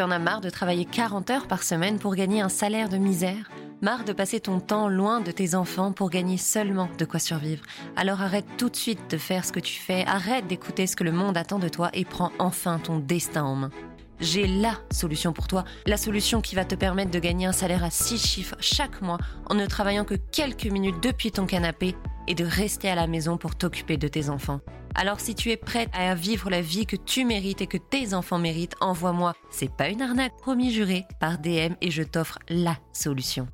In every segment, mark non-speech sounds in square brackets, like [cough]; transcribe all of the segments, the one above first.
Tu en as marre de travailler 40 heures par semaine pour gagner un salaire de misère? Marre de passer ton temps loin de tes enfants pour gagner seulement de quoi survivre. Alors arrête tout de suite de faire ce que tu fais, arrête d'écouter ce que le monde attend de toi et prends enfin ton destin en main. J'ai la solution pour toi, la solution qui va te permettre de gagner un salaire à 6 chiffres chaque mois en ne travaillant que quelques minutes depuis ton canapé et de rester à la maison pour t'occuper de tes enfants. Alors si tu es prête à vivre la vie que tu mérites et que tes enfants méritent, envoie-moi, c'est pas une arnaque, promis juré, par DM et je t'offre la solution.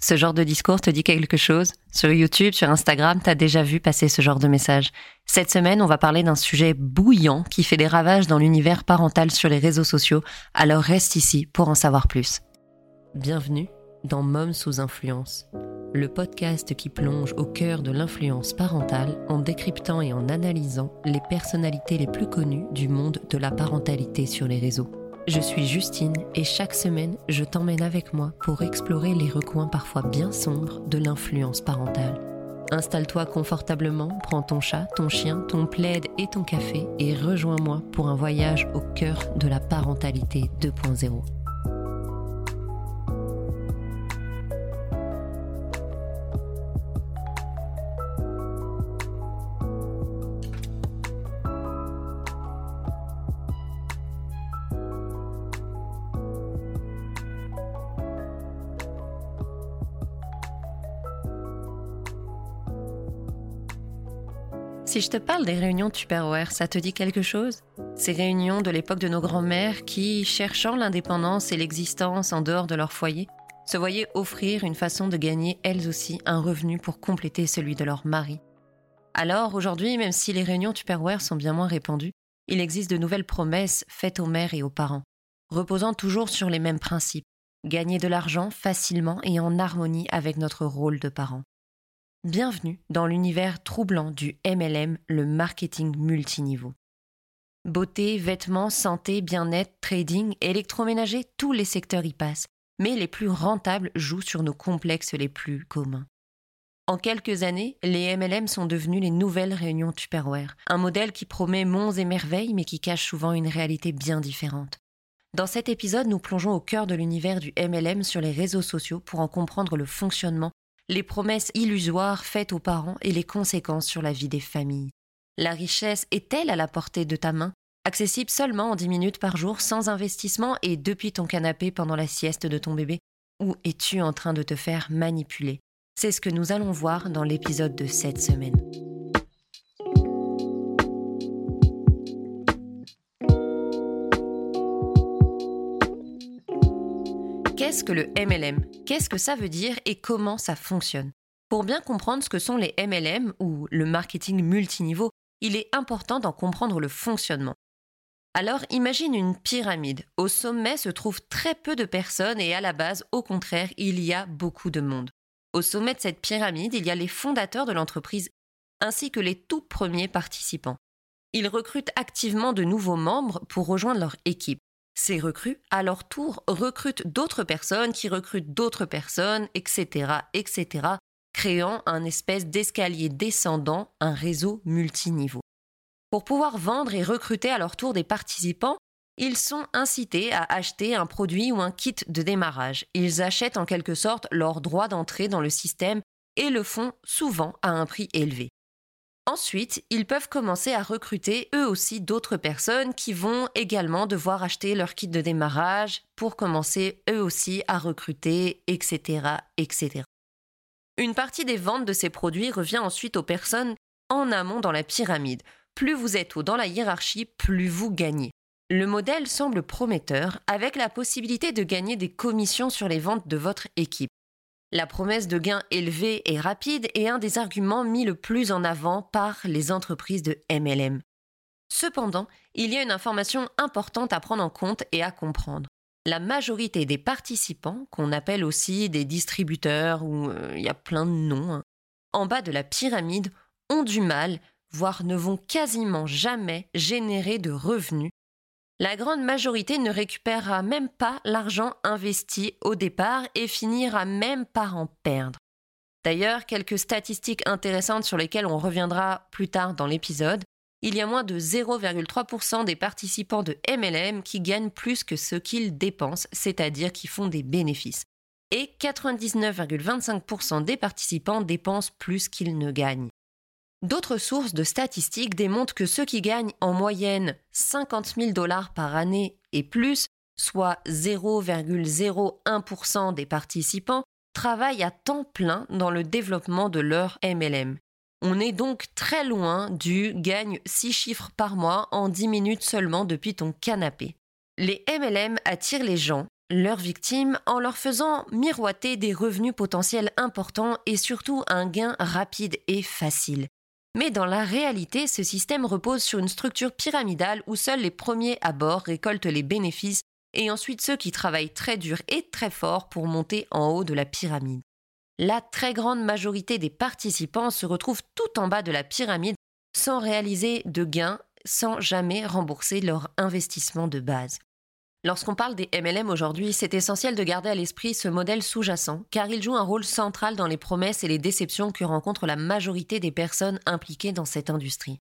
Ce genre de discours te dit quelque chose Sur YouTube, sur Instagram, t'as déjà vu passer ce genre de message. Cette semaine, on va parler d'un sujet bouillant qui fait des ravages dans l'univers parental sur les réseaux sociaux, alors reste ici pour en savoir plus. Bienvenue dans Mom sous influence, le podcast qui plonge au cœur de l'influence parentale en décryptant et en analysant les personnalités les plus connues du monde de la parentalité sur les réseaux. Je suis Justine et chaque semaine, je t'emmène avec moi pour explorer les recoins parfois bien sombres de l'influence parentale. Installe-toi confortablement, prends ton chat, ton chien, ton plaid et ton café et rejoins-moi pour un voyage au cœur de la parentalité 2.0. Si je te parle des réunions Tupperware, ça te dit quelque chose? Ces réunions de l'époque de nos grands-mères qui, cherchant l'indépendance et l'existence en dehors de leur foyer, se voyaient offrir une façon de gagner elles aussi un revenu pour compléter celui de leur mari. Alors aujourd'hui, même si les réunions Tupperware sont bien moins répandues, il existe de nouvelles promesses faites aux mères et aux parents, reposant toujours sur les mêmes principes, gagner de l'argent facilement et en harmonie avec notre rôle de parent. Bienvenue dans l'univers troublant du MLM, le marketing multiniveau. Beauté, vêtements, santé, bien-être, trading, électroménager, tous les secteurs y passent, mais les plus rentables jouent sur nos complexes les plus communs. En quelques années, les MLM sont devenus les nouvelles réunions Tupperware, un modèle qui promet monts et merveilles mais qui cache souvent une réalité bien différente. Dans cet épisode, nous plongeons au cœur de l'univers du MLM sur les réseaux sociaux pour en comprendre le fonctionnement les promesses illusoires faites aux parents et les conséquences sur la vie des familles. La richesse est-elle à la portée de ta main Accessible seulement en 10 minutes par jour, sans investissement et depuis ton canapé pendant la sieste de ton bébé? Ou es-tu en train de te faire manipuler? C'est ce que nous allons voir dans l'épisode de cette semaine. Qu'est-ce que le MLM Qu'est-ce que ça veut dire et comment ça fonctionne? Pour bien comprendre ce que sont les MLM ou le marketing multiniveau, il est important d'en comprendre le fonctionnement. Alors imagine une pyramide. Au sommet se trouvent très peu de personnes et à la base, au contraire, il y a beaucoup de monde. Au sommet de cette pyramide, il y a les fondateurs de l'entreprise ainsi que les tout premiers participants. Ils recrutent activement de nouveaux membres pour rejoindre leur équipe. Ces recrues, à leur tour, recrutent d'autres personnes qui recrutent d'autres personnes, etc., etc., créant un espèce d'escalier descendant, un réseau multiniveau. Pour pouvoir vendre et recruter à leur tour des participants, ils sont incités à acheter un produit ou un kit de démarrage. Ils achètent en quelque sorte leur droit d'entrée dans le système et le font souvent à un prix élevé. Ensuite, ils peuvent commencer à recruter eux aussi d'autres personnes qui vont également devoir acheter leur kit de démarrage pour commencer eux aussi à recruter, etc., etc. Une partie des ventes de ces produits revient ensuite aux personnes en amont dans la pyramide. Plus vous êtes haut dans la hiérarchie, plus vous gagnez. Le modèle semble prometteur avec la possibilité de gagner des commissions sur les ventes de votre équipe. La promesse de gains élevés et rapides est un des arguments mis le plus en avant par les entreprises de MLM. Cependant, il y a une information importante à prendre en compte et à comprendre. La majorité des participants, qu'on appelle aussi des distributeurs ou euh, il y a plein de noms, hein, en bas de la pyramide, ont du mal, voire ne vont quasiment jamais générer de revenus la grande majorité ne récupérera même pas l'argent investi au départ et finira même par en perdre. D'ailleurs, quelques statistiques intéressantes sur lesquelles on reviendra plus tard dans l'épisode. il y a moins de 0,3% des participants de MLM qui gagnent plus que ce qu'ils dépensent, c'est-à-dire qui font des bénéfices. Et 99,25% des participants dépensent plus qu'ils ne gagnent. D'autres sources de statistiques démontrent que ceux qui gagnent en moyenne 50 000 dollars par année et plus, soit 0,01% des participants, travaillent à temps plein dans le développement de leur MLM. On est donc très loin du gagne 6 chiffres par mois en 10 minutes seulement depuis ton canapé. Les MLM attirent les gens, leurs victimes, en leur faisant miroiter des revenus potentiels importants et surtout un gain rapide et facile. Mais dans la réalité, ce système repose sur une structure pyramidale où seuls les premiers à bord récoltent les bénéfices et ensuite ceux qui travaillent très dur et très fort pour monter en haut de la pyramide. La très grande majorité des participants se retrouvent tout en bas de la pyramide sans réaliser de gains, sans jamais rembourser leur investissement de base. Lorsqu'on parle des MLM aujourd'hui, c'est essentiel de garder à l'esprit ce modèle sous-jacent, car il joue un rôle central dans les promesses et les déceptions que rencontrent la majorité des personnes impliquées dans cette industrie.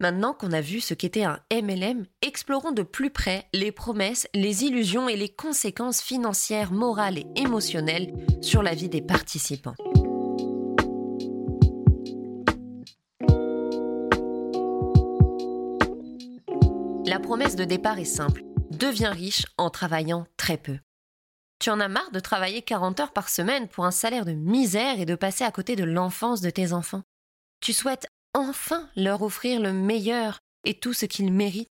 Maintenant qu'on a vu ce qu'était un MLM, explorons de plus près les promesses, les illusions et les conséquences financières, morales et émotionnelles sur la vie des participants. La promesse de départ est simple deviens riche en travaillant très peu. Tu en as marre de travailler 40 heures par semaine pour un salaire de misère et de passer à côté de l'enfance de tes enfants? Tu souhaites enfin leur offrir le meilleur et tout ce qu'ils méritent?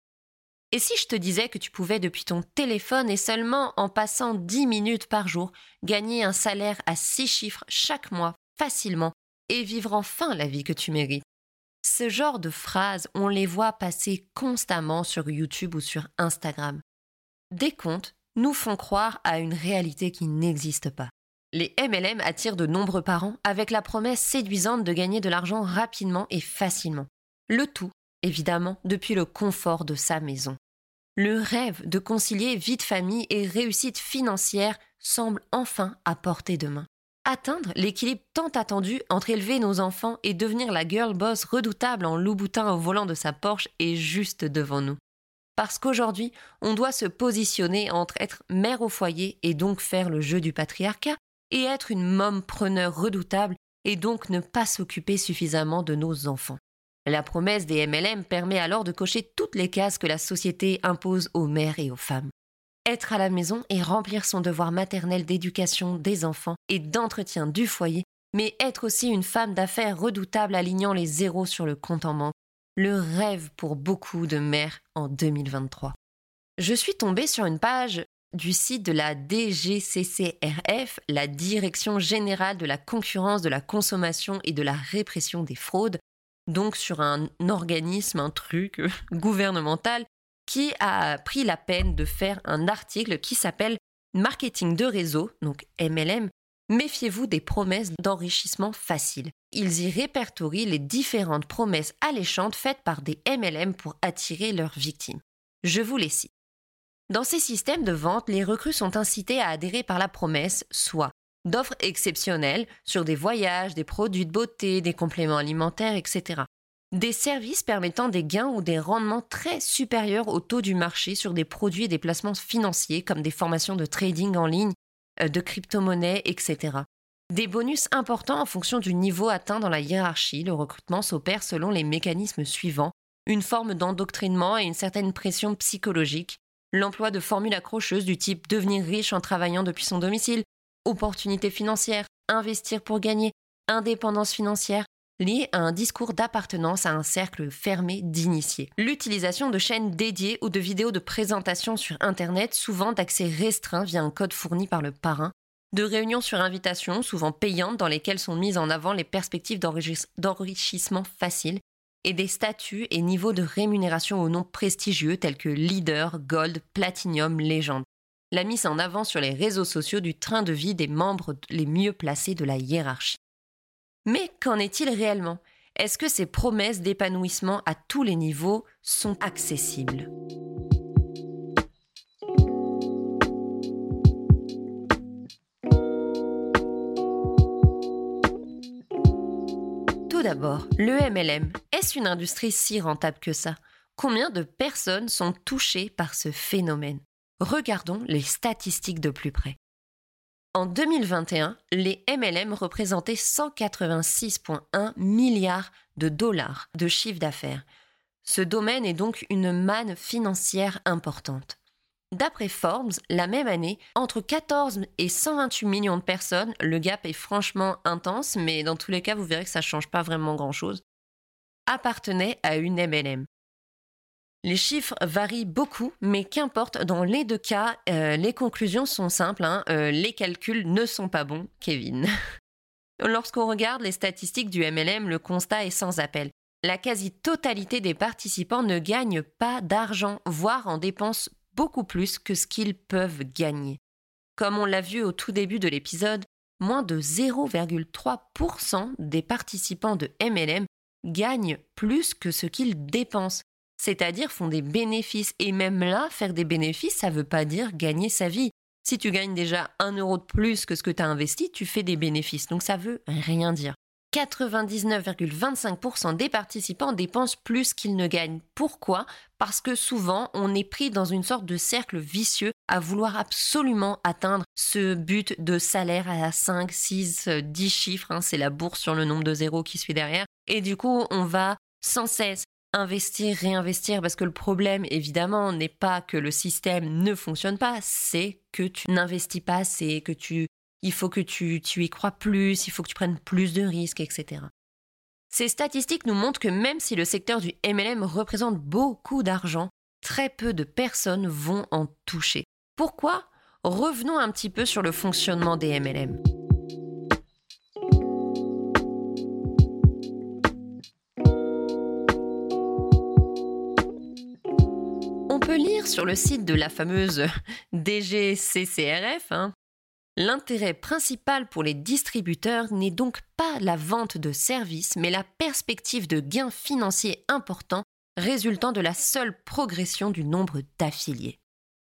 Et si je te disais que tu pouvais depuis ton téléphone et seulement en passant 10 minutes par jour gagner un salaire à 6 chiffres chaque mois facilement et vivre enfin la vie que tu mérites? Ce genre de phrases, on les voit passer constamment sur YouTube ou sur Instagram. Des contes nous font croire à une réalité qui n'existe pas. Les MLM attirent de nombreux parents avec la promesse séduisante de gagner de l'argent rapidement et facilement. Le tout, évidemment, depuis le confort de sa maison. Le rêve de concilier vie de famille et réussite financière semble enfin à portée de main. Atteindre l'équilibre tant attendu entre élever nos enfants et devenir la girl boss redoutable en loup-boutin au volant de sa Porsche est juste devant nous. Parce qu'aujourd'hui, on doit se positionner entre être mère au foyer et donc faire le jeu du patriarcat, et être une môme preneur redoutable et donc ne pas s'occuper suffisamment de nos enfants. La promesse des MLM permet alors de cocher toutes les cases que la société impose aux mères et aux femmes. Être à la maison et remplir son devoir maternel d'éducation des enfants et d'entretien du foyer, mais être aussi une femme d'affaires redoutable alignant les zéros sur le compte en banque le rêve pour beaucoup de mères en 2023. Je suis tombée sur une page du site de la DGCCRF, la Direction générale de la concurrence, de la consommation et de la répression des fraudes, donc sur un organisme, un truc [laughs] gouvernemental, qui a pris la peine de faire un article qui s'appelle Marketing de réseau, donc MLM, Méfiez-vous des promesses d'enrichissement facile. Ils y répertorient les différentes promesses alléchantes faites par des MLM pour attirer leurs victimes. Je vous les cite. Dans ces systèmes de vente, les recrues sont incités à adhérer par la promesse soit d'offres exceptionnelles sur des voyages, des produits de beauté, des compléments alimentaires, etc. Des services permettant des gains ou des rendements très supérieurs au taux du marché sur des produits et des placements financiers comme des formations de trading en ligne de crypto-monnaies, etc. Des bonus importants en fonction du niveau atteint dans la hiérarchie. Le recrutement s'opère selon les mécanismes suivants une forme d'endoctrinement et une certaine pression psychologique, l'emploi de formules accrocheuses du type devenir riche en travaillant depuis son domicile, opportunité financière, investir pour gagner, indépendance financière, lié à un discours d'appartenance à un cercle fermé d'initiés. L'utilisation de chaînes dédiées ou de vidéos de présentation sur Internet, souvent d'accès restreint via un code fourni par le parrain, de réunions sur invitation, souvent payantes, dans lesquelles sont mises en avant les perspectives d'enrichissement facile, et des statuts et niveaux de rémunération aux noms prestigieux tels que leader, gold, platinum, légende. La mise en avant sur les réseaux sociaux du train de vie des membres les mieux placés de la hiérarchie. Mais qu'en est-il réellement? Est-ce que ces promesses d'épanouissement à tous les niveaux sont accessibles? Tout d'abord, le MLM, est-ce une industrie si rentable que ça? Combien de personnes sont touchées par ce phénomène? Regardons les statistiques de plus près. En 2021, les MLM représentaient 186,1 milliards de dollars de chiffre d'affaires. Ce domaine est donc une manne financière importante. D'après Forbes, la même année, entre 14 et 128 millions de personnes, le gap est franchement intense, mais dans tous les cas, vous verrez que ça ne change pas vraiment grand-chose, appartenaient à une MLM. Les chiffres varient beaucoup, mais qu'importe, dans les deux cas, euh, les conclusions sont simples, hein. euh, les calculs ne sont pas bons, Kevin. [laughs] Lorsqu'on regarde les statistiques du MLM, le constat est sans appel. La quasi-totalité des participants ne gagnent pas d'argent, voire en dépensent beaucoup plus que ce qu'ils peuvent gagner. Comme on l'a vu au tout début de l'épisode, moins de 0,3% des participants de MLM gagnent plus que ce qu'ils dépensent, c'est-à-dire font des bénéfices. Et même là, faire des bénéfices, ça ne veut pas dire gagner sa vie. Si tu gagnes déjà un euro de plus que ce que tu as investi, tu fais des bénéfices. Donc ça veut rien dire. 99,25% des participants dépensent plus qu'ils ne gagnent. Pourquoi? Parce que souvent, on est pris dans une sorte de cercle vicieux à vouloir absolument atteindre ce but de salaire à 5, 6, 10 chiffres. Hein. c'est la bourse sur le nombre de zéros qui suit derrière. Et du coup, on va sans cesse investir, réinvestir, parce que le problème, évidemment, n'est pas que le système ne fonctionne pas, c'est que tu n'investis pas c'est que tu il faut que tu, tu y crois plus, il faut que tu prennes plus de risques, etc. Ces statistiques nous montrent que même si le secteur du MLM représente beaucoup d'argent, très peu de personnes vont en toucher. Pourquoi? Revenons un petit peu sur le fonctionnement des MLM. Peut lire sur le site de la fameuse [laughs] DGCCRF, hein, L'intérêt principal pour les distributeurs n'est donc pas la vente de services, mais la perspective de gains financiers importants résultant de la seule progression du nombre d'affiliés.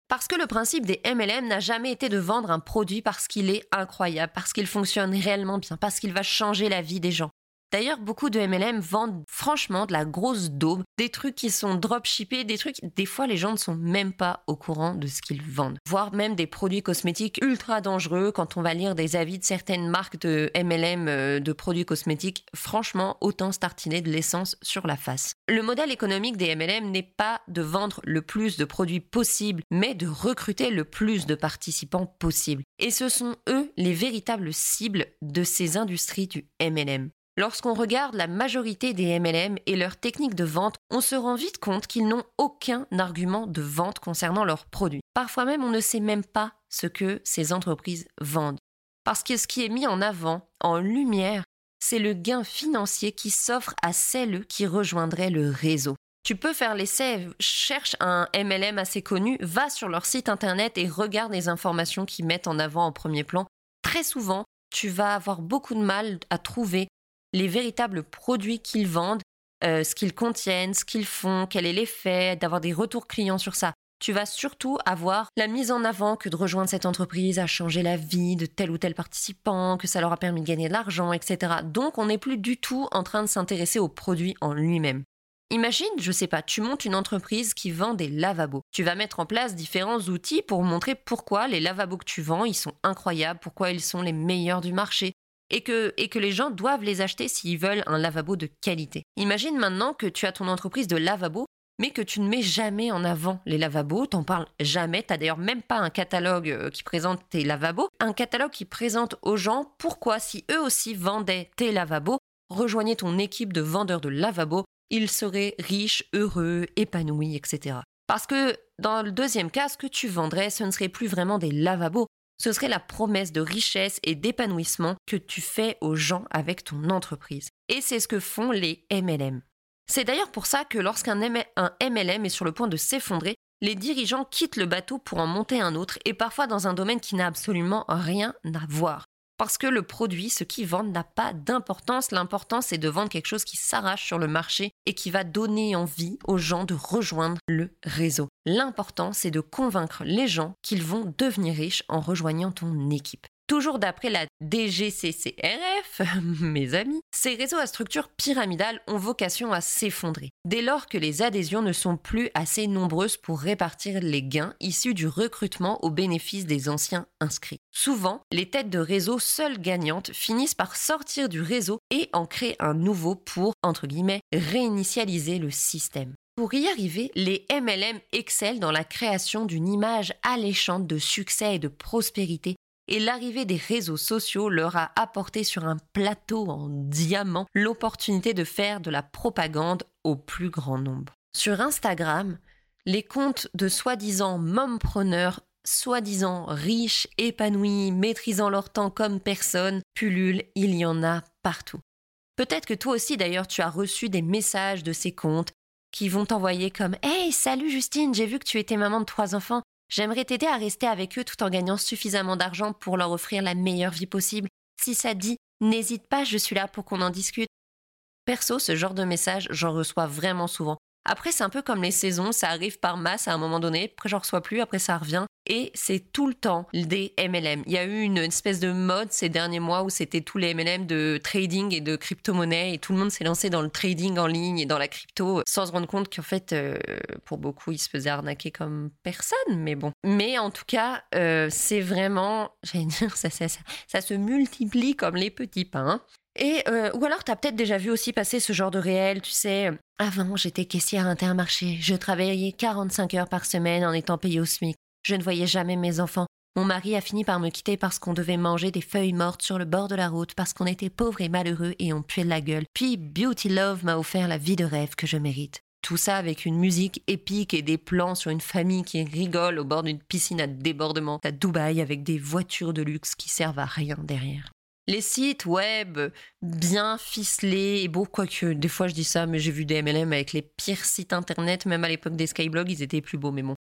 Parce que le principe des MLM n'a jamais été de vendre un produit parce qu'il est incroyable, parce qu'il fonctionne réellement bien, parce qu'il va changer la vie des gens. D'ailleurs, beaucoup de MLM vendent franchement de la grosse daube, des trucs qui sont dropshippés, des trucs, des fois les gens ne sont même pas au courant de ce qu'ils vendent. Voire même des produits cosmétiques ultra dangereux quand on va lire des avis de certaines marques de MLM euh, de produits cosmétiques. Franchement, autant startiner de l'essence sur la face. Le modèle économique des MLM n'est pas de vendre le plus de produits possible, mais de recruter le plus de participants possible. Et ce sont eux les véritables cibles de ces industries du MLM. Lorsqu'on regarde la majorité des MLM et leurs techniques de vente, on se rend vite compte qu'ils n'ont aucun argument de vente concernant leurs produits. Parfois même, on ne sait même pas ce que ces entreprises vendent. Parce que ce qui est mis en avant, en lumière, c'est le gain financier qui s'offre à celles qui rejoindraient le réseau. Tu peux faire l'essai, cherche un MLM assez connu, va sur leur site internet et regarde les informations qu'ils mettent en avant en premier plan. Très souvent, tu vas avoir beaucoup de mal à trouver les véritables produits qu'ils vendent, euh, ce qu'ils contiennent, ce qu'ils font, quel est l'effet, d'avoir des retours clients sur ça. Tu vas surtout avoir la mise en avant que de rejoindre cette entreprise a changé la vie de tel ou tel participant, que ça leur a permis de gagner de l'argent, etc. Donc on n'est plus du tout en train de s'intéresser au produit en lui-même. Imagine, je sais pas, tu montes une entreprise qui vend des lavabos. Tu vas mettre en place différents outils pour montrer pourquoi les lavabos que tu vends, ils sont incroyables, pourquoi ils sont les meilleurs du marché, et que, les gens doivent les acheter s'ils veulent un lavabo de qualité. Imagine maintenant que tu as ton entreprise de lavabo, mais que tu ne mets jamais en avant les lavabos, t'en parles jamais, t'as d'ailleurs même pas un catalogue euh, qui présente tes lavabos, un catalogue qui présente aux gens pourquoi si eux aussi vendaient tes lavabos, rejoignez ton équipe de vendeurs de lavabos, ils seraient riches, heureux, épanouis, etc. Parce que dans le deuxième cas, ce que tu vendrais, ce ne serait plus vraiment des lavabos, ce serait la promesse de richesse et d'épanouissement que tu fais aux gens avec ton entreprise. Et c'est ce que font les MLM. C'est d'ailleurs pour ça que lorsqu'un MLM est sur le point de s'effondrer, les dirigeants quittent le bateau pour en monter un autre et parfois dans un domaine qui n'a absolument rien à voir. Parce que le produit, ce qu'ils vendent, n'a pas d'importance. L'important, c'est de vendre quelque chose qui s'arrache sur le marché et qui va donner envie aux gens de rejoindre le réseau. L'important, c'est de convaincre les gens qu'ils vont devenir riches en rejoignant ton équipe. Toujours d'après la DGCCRF, [laughs] mes amis, ces réseaux à structure pyramidale ont vocation à s'effondrer, dès lors que les adhésions ne sont plus assez nombreuses pour répartir les gains issus du recrutement au bénéfice des anciens inscrits. Souvent, les têtes de réseau seules gagnantes finissent par sortir du réseau et en créer un nouveau pour, entre guillemets, réinitialiser le système. Pour y arriver, les MLM excellent dans la création d'une image alléchante de succès et de prospérité et l'arrivée des réseaux sociaux leur a apporté sur un plateau en diamant l'opportunité de faire de la propagande au plus grand nombre. Sur Instagram, les comptes de soi-disant mompreneurs, soi-disant riches, épanouis, maîtrisant leur temps comme personne, pullulent, il y en a partout. Peut-être que toi aussi d'ailleurs tu as reçu des messages de ces comptes qui vont t'envoyer comme Hey, salut Justine, j'ai vu que tu étais maman de trois enfants. J'aimerais t'aider à rester avec eux tout en gagnant suffisamment d'argent pour leur offrir la meilleure vie possible. Si ça dit, n'hésite pas, je suis là pour qu'on en discute. Perso, ce genre de message, j'en reçois vraiment souvent. Après, c'est un peu comme les saisons, ça arrive par masse à un moment donné, après j'en reçois plus, après ça revient. Et c'est tout le temps des MLM. Il y a eu une espèce de mode ces derniers mois où c'était tous les MLM de trading et de crypto-monnaie et tout le monde s'est lancé dans le trading en ligne et dans la crypto sans se rendre compte qu'en fait, euh, pour beaucoup, ils se faisaient arnaquer comme personne, mais bon. Mais en tout cas, euh, c'est vraiment, [laughs] j'allais dire, ça, ça, ça, ça se multiplie comme les petits pains. Et euh, ou alors t'as peut-être déjà vu aussi passer ce genre de réel, tu sais. Avant, j'étais caissière Intermarché. Je travaillais 45 heures par semaine en étant payée au SMIC. Je ne voyais jamais mes enfants. Mon mari a fini par me quitter parce qu'on devait manger des feuilles mortes sur le bord de la route, parce qu'on était pauvres et malheureux et on puait de la gueule. Puis Beauty Love m'a offert la vie de rêve que je mérite. Tout ça avec une musique épique et des plans sur une famille qui rigole au bord d'une piscine à débordement à Dubaï avec des voitures de luxe qui servent à rien derrière. Les sites web bien ficelés et beaux, quoique des fois je dis ça, mais j'ai vu des MLM avec les pires sites internet, même à l'époque des Skyblogs, ils étaient plus beaux, mais bon.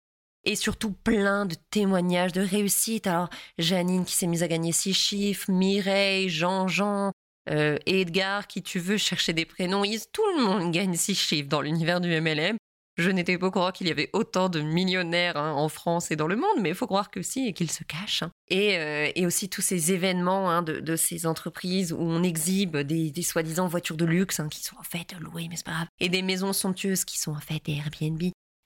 Et surtout plein de témoignages de réussite. Alors, Janine qui s'est mise à gagner six chiffres, Mireille, Jean-Jean, euh, Edgar, qui tu veux chercher des prénoms, tout le monde gagne six chiffres dans l'univers du MLM. Je n'étais pas au courant qu'il y avait autant de millionnaires hein, en France et dans le monde, mais il faut croire que si et qu'ils se cachent. Hein. Euh, et, aussi tous ces événements hein, de, ces entreprises où on exhibe des, soi-disant voitures de luxe qui sont en fait louées, mais c'est pas grave, et des maisons somptueuses qui sont en fait des Airbnb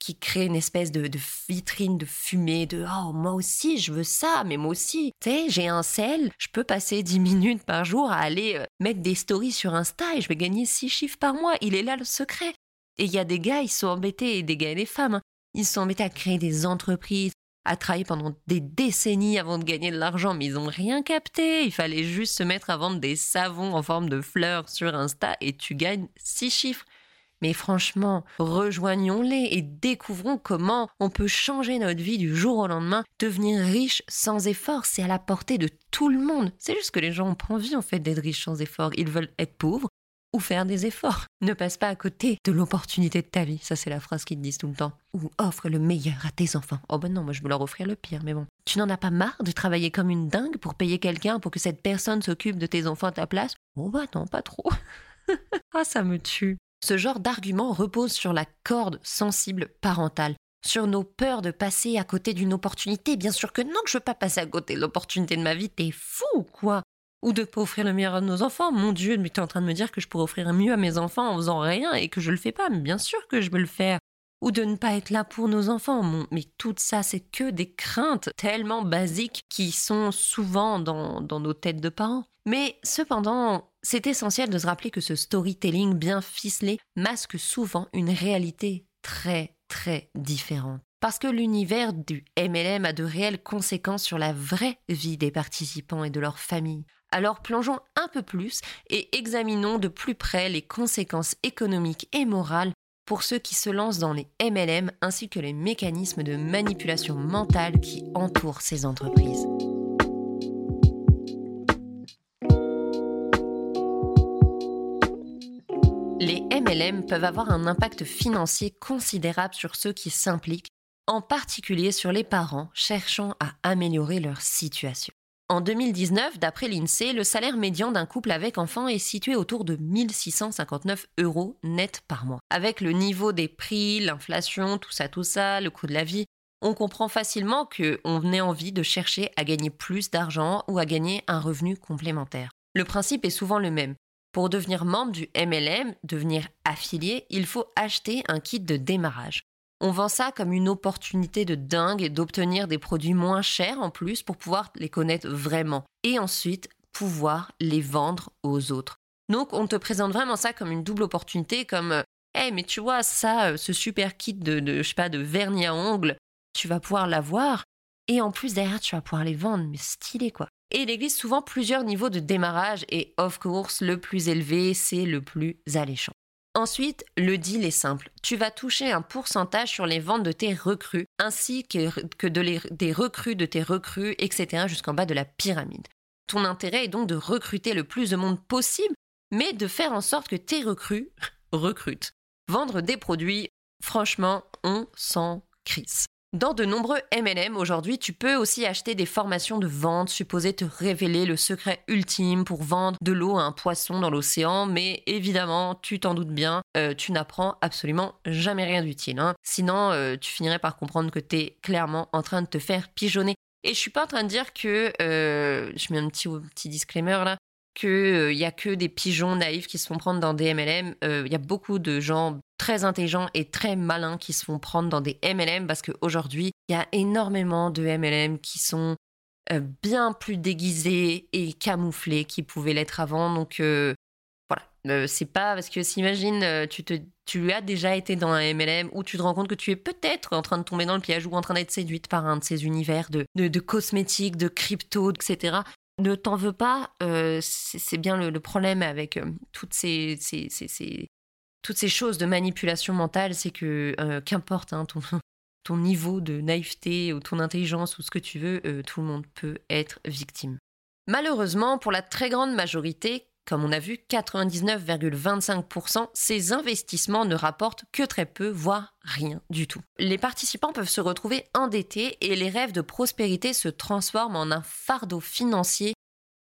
qui créent une espèce de, vitrine de fumée, de oh moi aussi je veux ça, mais moi aussi, tu sais, j'ai un sel, je peux passer 10 [laughs] minutes par jour à aller euh, mettre des stories sur Insta et je vais gagner 6 chiffres par mois. Il est là le secret. Et il y a des gars, ils sont embêtés, des gars et des femmes, hein. ils sont embêtés à créer des entreprises, à travailler pendant des décennies avant de gagner de l'argent, mais ils n'ont rien capté. Il fallait juste se mettre à vendre des savons en forme de fleurs sur Insta et tu gagnes six chiffres. Mais franchement, rejoignons-les et découvrons comment on peut changer notre vie du jour au lendemain, devenir riche sans effort. C'est à la portée de tout le monde. C'est juste que les gens n'ont pas envie en fait d'être riches sans effort. Ils veulent être pauvres ou faire des efforts. [laughs] Ne passe pas à côté de l'opportunité de ta vie. Ça, c'est la phrase qu'ils te disent tout le temps. Ou offre le meilleur à tes enfants. Oh ben non, moi je veux leur offrir le pire, mais bon. Tu n'en as pas marre de travailler comme une dingue pour payer quelqu'un pour que cette personne s'occupe de tes enfants à ta place? Oh bah non, pas trop. [laughs] ah, ça me tue. Ce genre d'argument repose sur la corde sensible parentale sur nos peurs de passer à côté d'une opportunité. Bien sûr que non, que je veux pas passer à côté de l'opportunité de ma vie. T'es fou, quoi? Ou de pas offrir le meilleur à nos enfants. Mon Dieu, mais tu es en train de me dire que je pourrais offrir mieux à mes enfants en faisant rien et que je le fais pas. Mais bien sûr que je veux le faire. Ou de ne pas être là pour nos enfants. mais tout ça, c'est que des craintes tellement basiques qui sont souvent dans, dans nos têtes de parents. Mais cependant, c'est essentiel de se rappeler que ce storytelling bien ficelé masque souvent une réalité très, très différente. Parce que l'univers du MLM a de réelles conséquences sur la vraie vie des participants et de leurs familles. Alors plongeons un peu plus et examinons de plus près les conséquences économiques et morales pour ceux qui se lancent dans les MLM ainsi que les mécanismes de manipulation mentale qui entourent ces entreprises. MLM peuvent avoir un impact financier considérable sur ceux qui s'impliquent, en particulier sur les parents cherchant à améliorer leur situation. En 2019, d'après l'INSEE, le salaire médian d'un couple avec enfants est situé autour de 1659 euros net par mois. Avec le niveau des prix, l'inflation, tout ça, tout ça, le coût de la vie, on comprend facilement qu'on ait envie de chercher à gagner plus d'argent ou à gagner un revenu complémentaire. Le principe est souvent le même. Pour devenir membre du MLM, devenir affilié, il faut acheter un kit de démarrage. On vend ça comme une opportunité de dingue d'obtenir des produits moins chers en plus pour pouvoir les connaître vraiment et ensuite pouvoir les vendre aux autres. Donc on te présente vraiment ça comme une double opportunité, comme euh, hey, mais tu vois ça, euh, ce super kit de, de je sais pas de vernis à ongles, tu vas pouvoir l'avoir et en plus derrière tu vas pouvoir les vendre, mais stylé quoi. Et il existe souvent plusieurs niveaux de démarrage et of course le plus élevé c'est le plus alléchant. Ensuite, le deal est simple. Tu vas toucher un pourcentage sur les ventes de tes recrues, ainsi que, des recrues de tes recrues, etc., jusqu'en bas de la pyramide. Ton intérêt est donc de recruter le plus de monde possible, mais de faire en sorte que tes recrues recrutent. Vendre des produits, franchement, on s'en crisse. Dans de nombreux MLM aujourd'hui, tu peux aussi acheter des formations de vente supposées te révéler le secret ultime pour vendre de l'eau à un poisson dans l'océan, mais évidemment, tu t'en doutes bien, euh, tu n'apprends absolument jamais rien d'utile. Hein. Sinon, euh, tu finirais par comprendre que tu es clairement en train de te faire pigeonner. Et je suis pas en train de dire que, euh, je mets un petit, petit disclaimer là, qu'il il y a que des pigeons naïfs qui se font prendre dans des MLM. Il y a beaucoup de gens très intelligents et très malins qui se font prendre dans des MLM parce qu'aujourd'hui, il y a énormément de MLM qui sont euh, bien plus déguisés et camouflés qu'ils pouvaient l'être avant. Donc euh, voilà, euh, c'est pas parce que s'imagine, tu, tu as déjà été dans un MLM où tu te rends compte que tu es peut-être en train de tomber dans le piège ou en train d'être séduite par un de ces univers de, de, cosmétiques, de crypto, etc. Ne t'en veux pas, c'est bien le, problème avec toutes ces, ces, ces toutes ces choses de manipulation mentale, c'est que euh, qu'importe hein, [laughs] ton, niveau de naïveté ou ton intelligence ou ce que tu veux, euh, tout le monde peut être victime. Malheureusement, pour la très grande majorité, comme on a vu, 99,25%, ces investissements ne rapportent que très peu, voire rien du tout. Les participants peuvent se retrouver endettés et les rêves de prospérité se transforment en un fardeau financier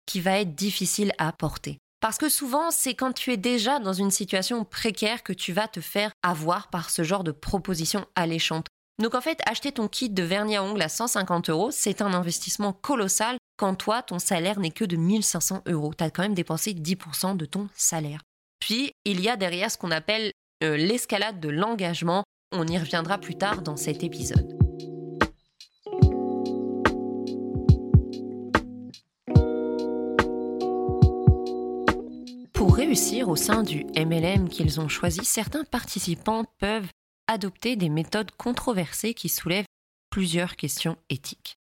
qui va être difficile à porter. Parce que souvent, c'est quand tu es déjà dans une situation précaire que tu vas te faire avoir par ce genre de proposition alléchante. Donc en fait, acheter ton kit de vernis à ongles à 150 euros, c'est un investissement colossal quand toi, ton salaire n'est que de 1500 euros. Tu as quand même dépensé 10% de ton salaire. Puis, il y a derrière ce qu'on appelle euh, l'escalade de l'engagement. On y reviendra plus tard dans cet épisode. Réussir au sein du MLM qu'ils ont choisi, certains participants peuvent adopter des méthodes controversées qui soulèvent plusieurs questions éthiques.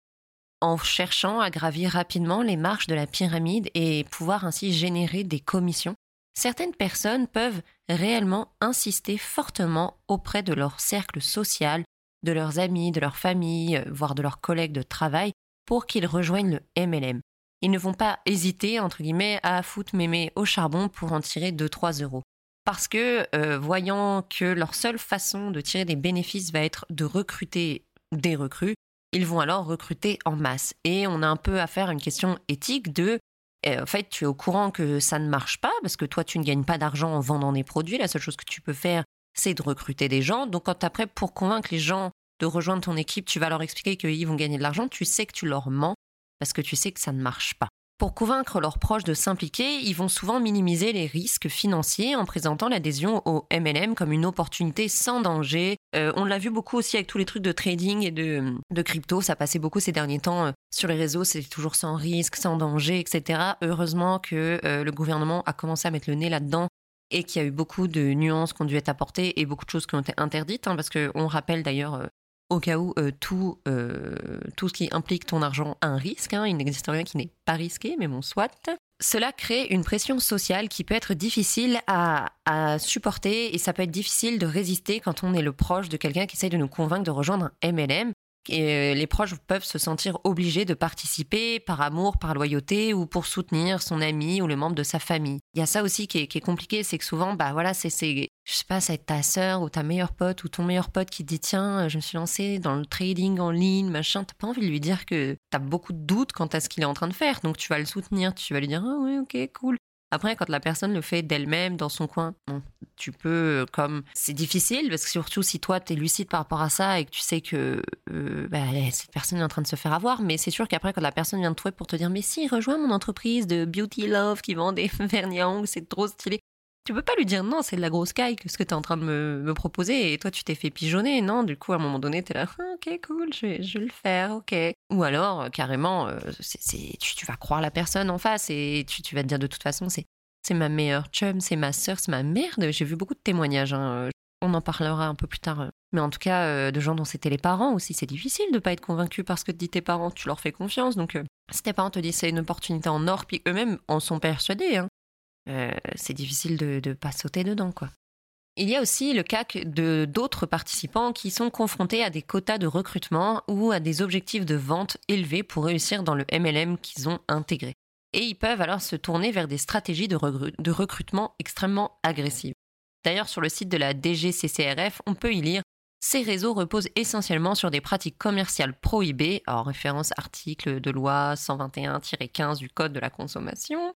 En cherchant à gravir rapidement les marches de la pyramide et pouvoir ainsi générer des commissions, certaines personnes peuvent réellement insister fortement auprès de leur cercle social, de leurs amis, de leur famille, voire de leurs collègues de travail pour qu'ils rejoignent le MLM ils ne vont pas hésiter, entre guillemets, à foutre mémé au charbon pour en tirer 2-3 euros. Parce que, euh, voyant que leur seule façon de tirer des bénéfices va être de recruter des recrues, ils vont alors recruter en masse. Et on a un peu à faire une question éthique de, en fait, tu es au courant que ça ne marche pas, parce que toi, tu ne gagnes pas d'argent en vendant des produits. La seule chose que tu peux faire, c'est de recruter des gens. Donc, quand après, pour convaincre les gens de rejoindre ton équipe, tu vas leur expliquer qu'ils vont gagner de l'argent, tu sais que tu leur mens parce que tu sais que ça ne marche pas. Pour convaincre leurs proches de s'impliquer, ils vont souvent minimiser les risques financiers en présentant l'adhésion au MLM comme une opportunité sans danger. Euh, on l'a vu beaucoup aussi avec tous les trucs de trading et de, crypto, ça passait beaucoup ces derniers temps euh, sur les réseaux, c'est toujours sans risque, sans danger, etc. Heureusement que euh, le gouvernement a commencé à mettre le nez là-dedans et qu'il y a eu beaucoup de nuances qui ont dû et beaucoup de choses qui ont été interdites, hein, parce qu'on rappelle d'ailleurs au cas où euh, tout, euh, tout ce qui implique ton argent a un risque. Hein. il n'existe rien qui n'est pas risqué, mais bon, soit. Cela crée une pression sociale qui peut être difficile à, à, supporter et ça peut être difficile de résister quand on est le proche de quelqu'un qui essaye de nous convaincre de rejoindre un MLM. Et euh, les proches peuvent se sentir obligés de participer par amour, par loyauté ou pour soutenir son ami ou le membre de sa famille. Il y a ça aussi qui est, compliqué, c'est que souvent, bah voilà, c'est, je sais pas, ça être ta sœur ou ta meilleure pote ou ton meilleur pote qui dit tiens, je me suis lancé dans le trading en ligne, machin. T'as pas envie de lui dire que t'as beaucoup de doutes quant à ce qu'il est en train de faire, donc tu vas le soutenir, tu vas lui dire ah ouais, ok, cool. Après, quand la personne le fait d'elle-même dans son coin, tu peux, comme c'est difficile, parce que surtout si toi, tu es lucide par rapport à ça et que tu sais que euh, bah, cette personne est en train de se faire avoir, mais c'est sûr qu'après, quand la personne vient de trouver pour te dire, mais si, rejoins mon entreprise de Beauty Love qui vend des [laughs] vernis à ongles, c'est trop stylé. Tu peux pas lui dire non, c'est de la grosse caille que ce que tu en train de me, proposer et toi tu t'es fait pigeonner, non? Du coup, à un moment donné, tu es là, ah, ok, cool, je vais, le faire, ok. Ou alors, euh, carrément, euh, c'est, tu, vas croire la personne en face et tu, tu vas te dire de toute façon, c'est, ma meilleure chum, c'est ma sœur, c'est ma merde. J'ai vu beaucoup de témoignages, hein, euh, on en parlera un peu plus tard. Mais en tout cas, de gens dont c'était les parents aussi, c'est difficile de pas être convaincu parce que te disent tes parents, tu leur fais confiance. Donc, si tes parents te disent c'est une opportunité en or, puis eux-mêmes en sont persuadés, hein, euh, c'est difficile de ne pas sauter dedans, quoi. Il y a aussi le cas de d'autres participants qui sont confrontés à des quotas de recrutement ou à des objectifs de vente élevés pour réussir dans le MLM qu'ils ont intégré. Et ils peuvent alors se tourner vers des stratégies de, de recrutement extrêmement agressives. D'ailleurs, sur le site de la DGCCRF, on peut y lire ces réseaux reposent essentiellement sur des pratiques commerciales prohibées, en référence article de loi 121-15 du Code de la consommation,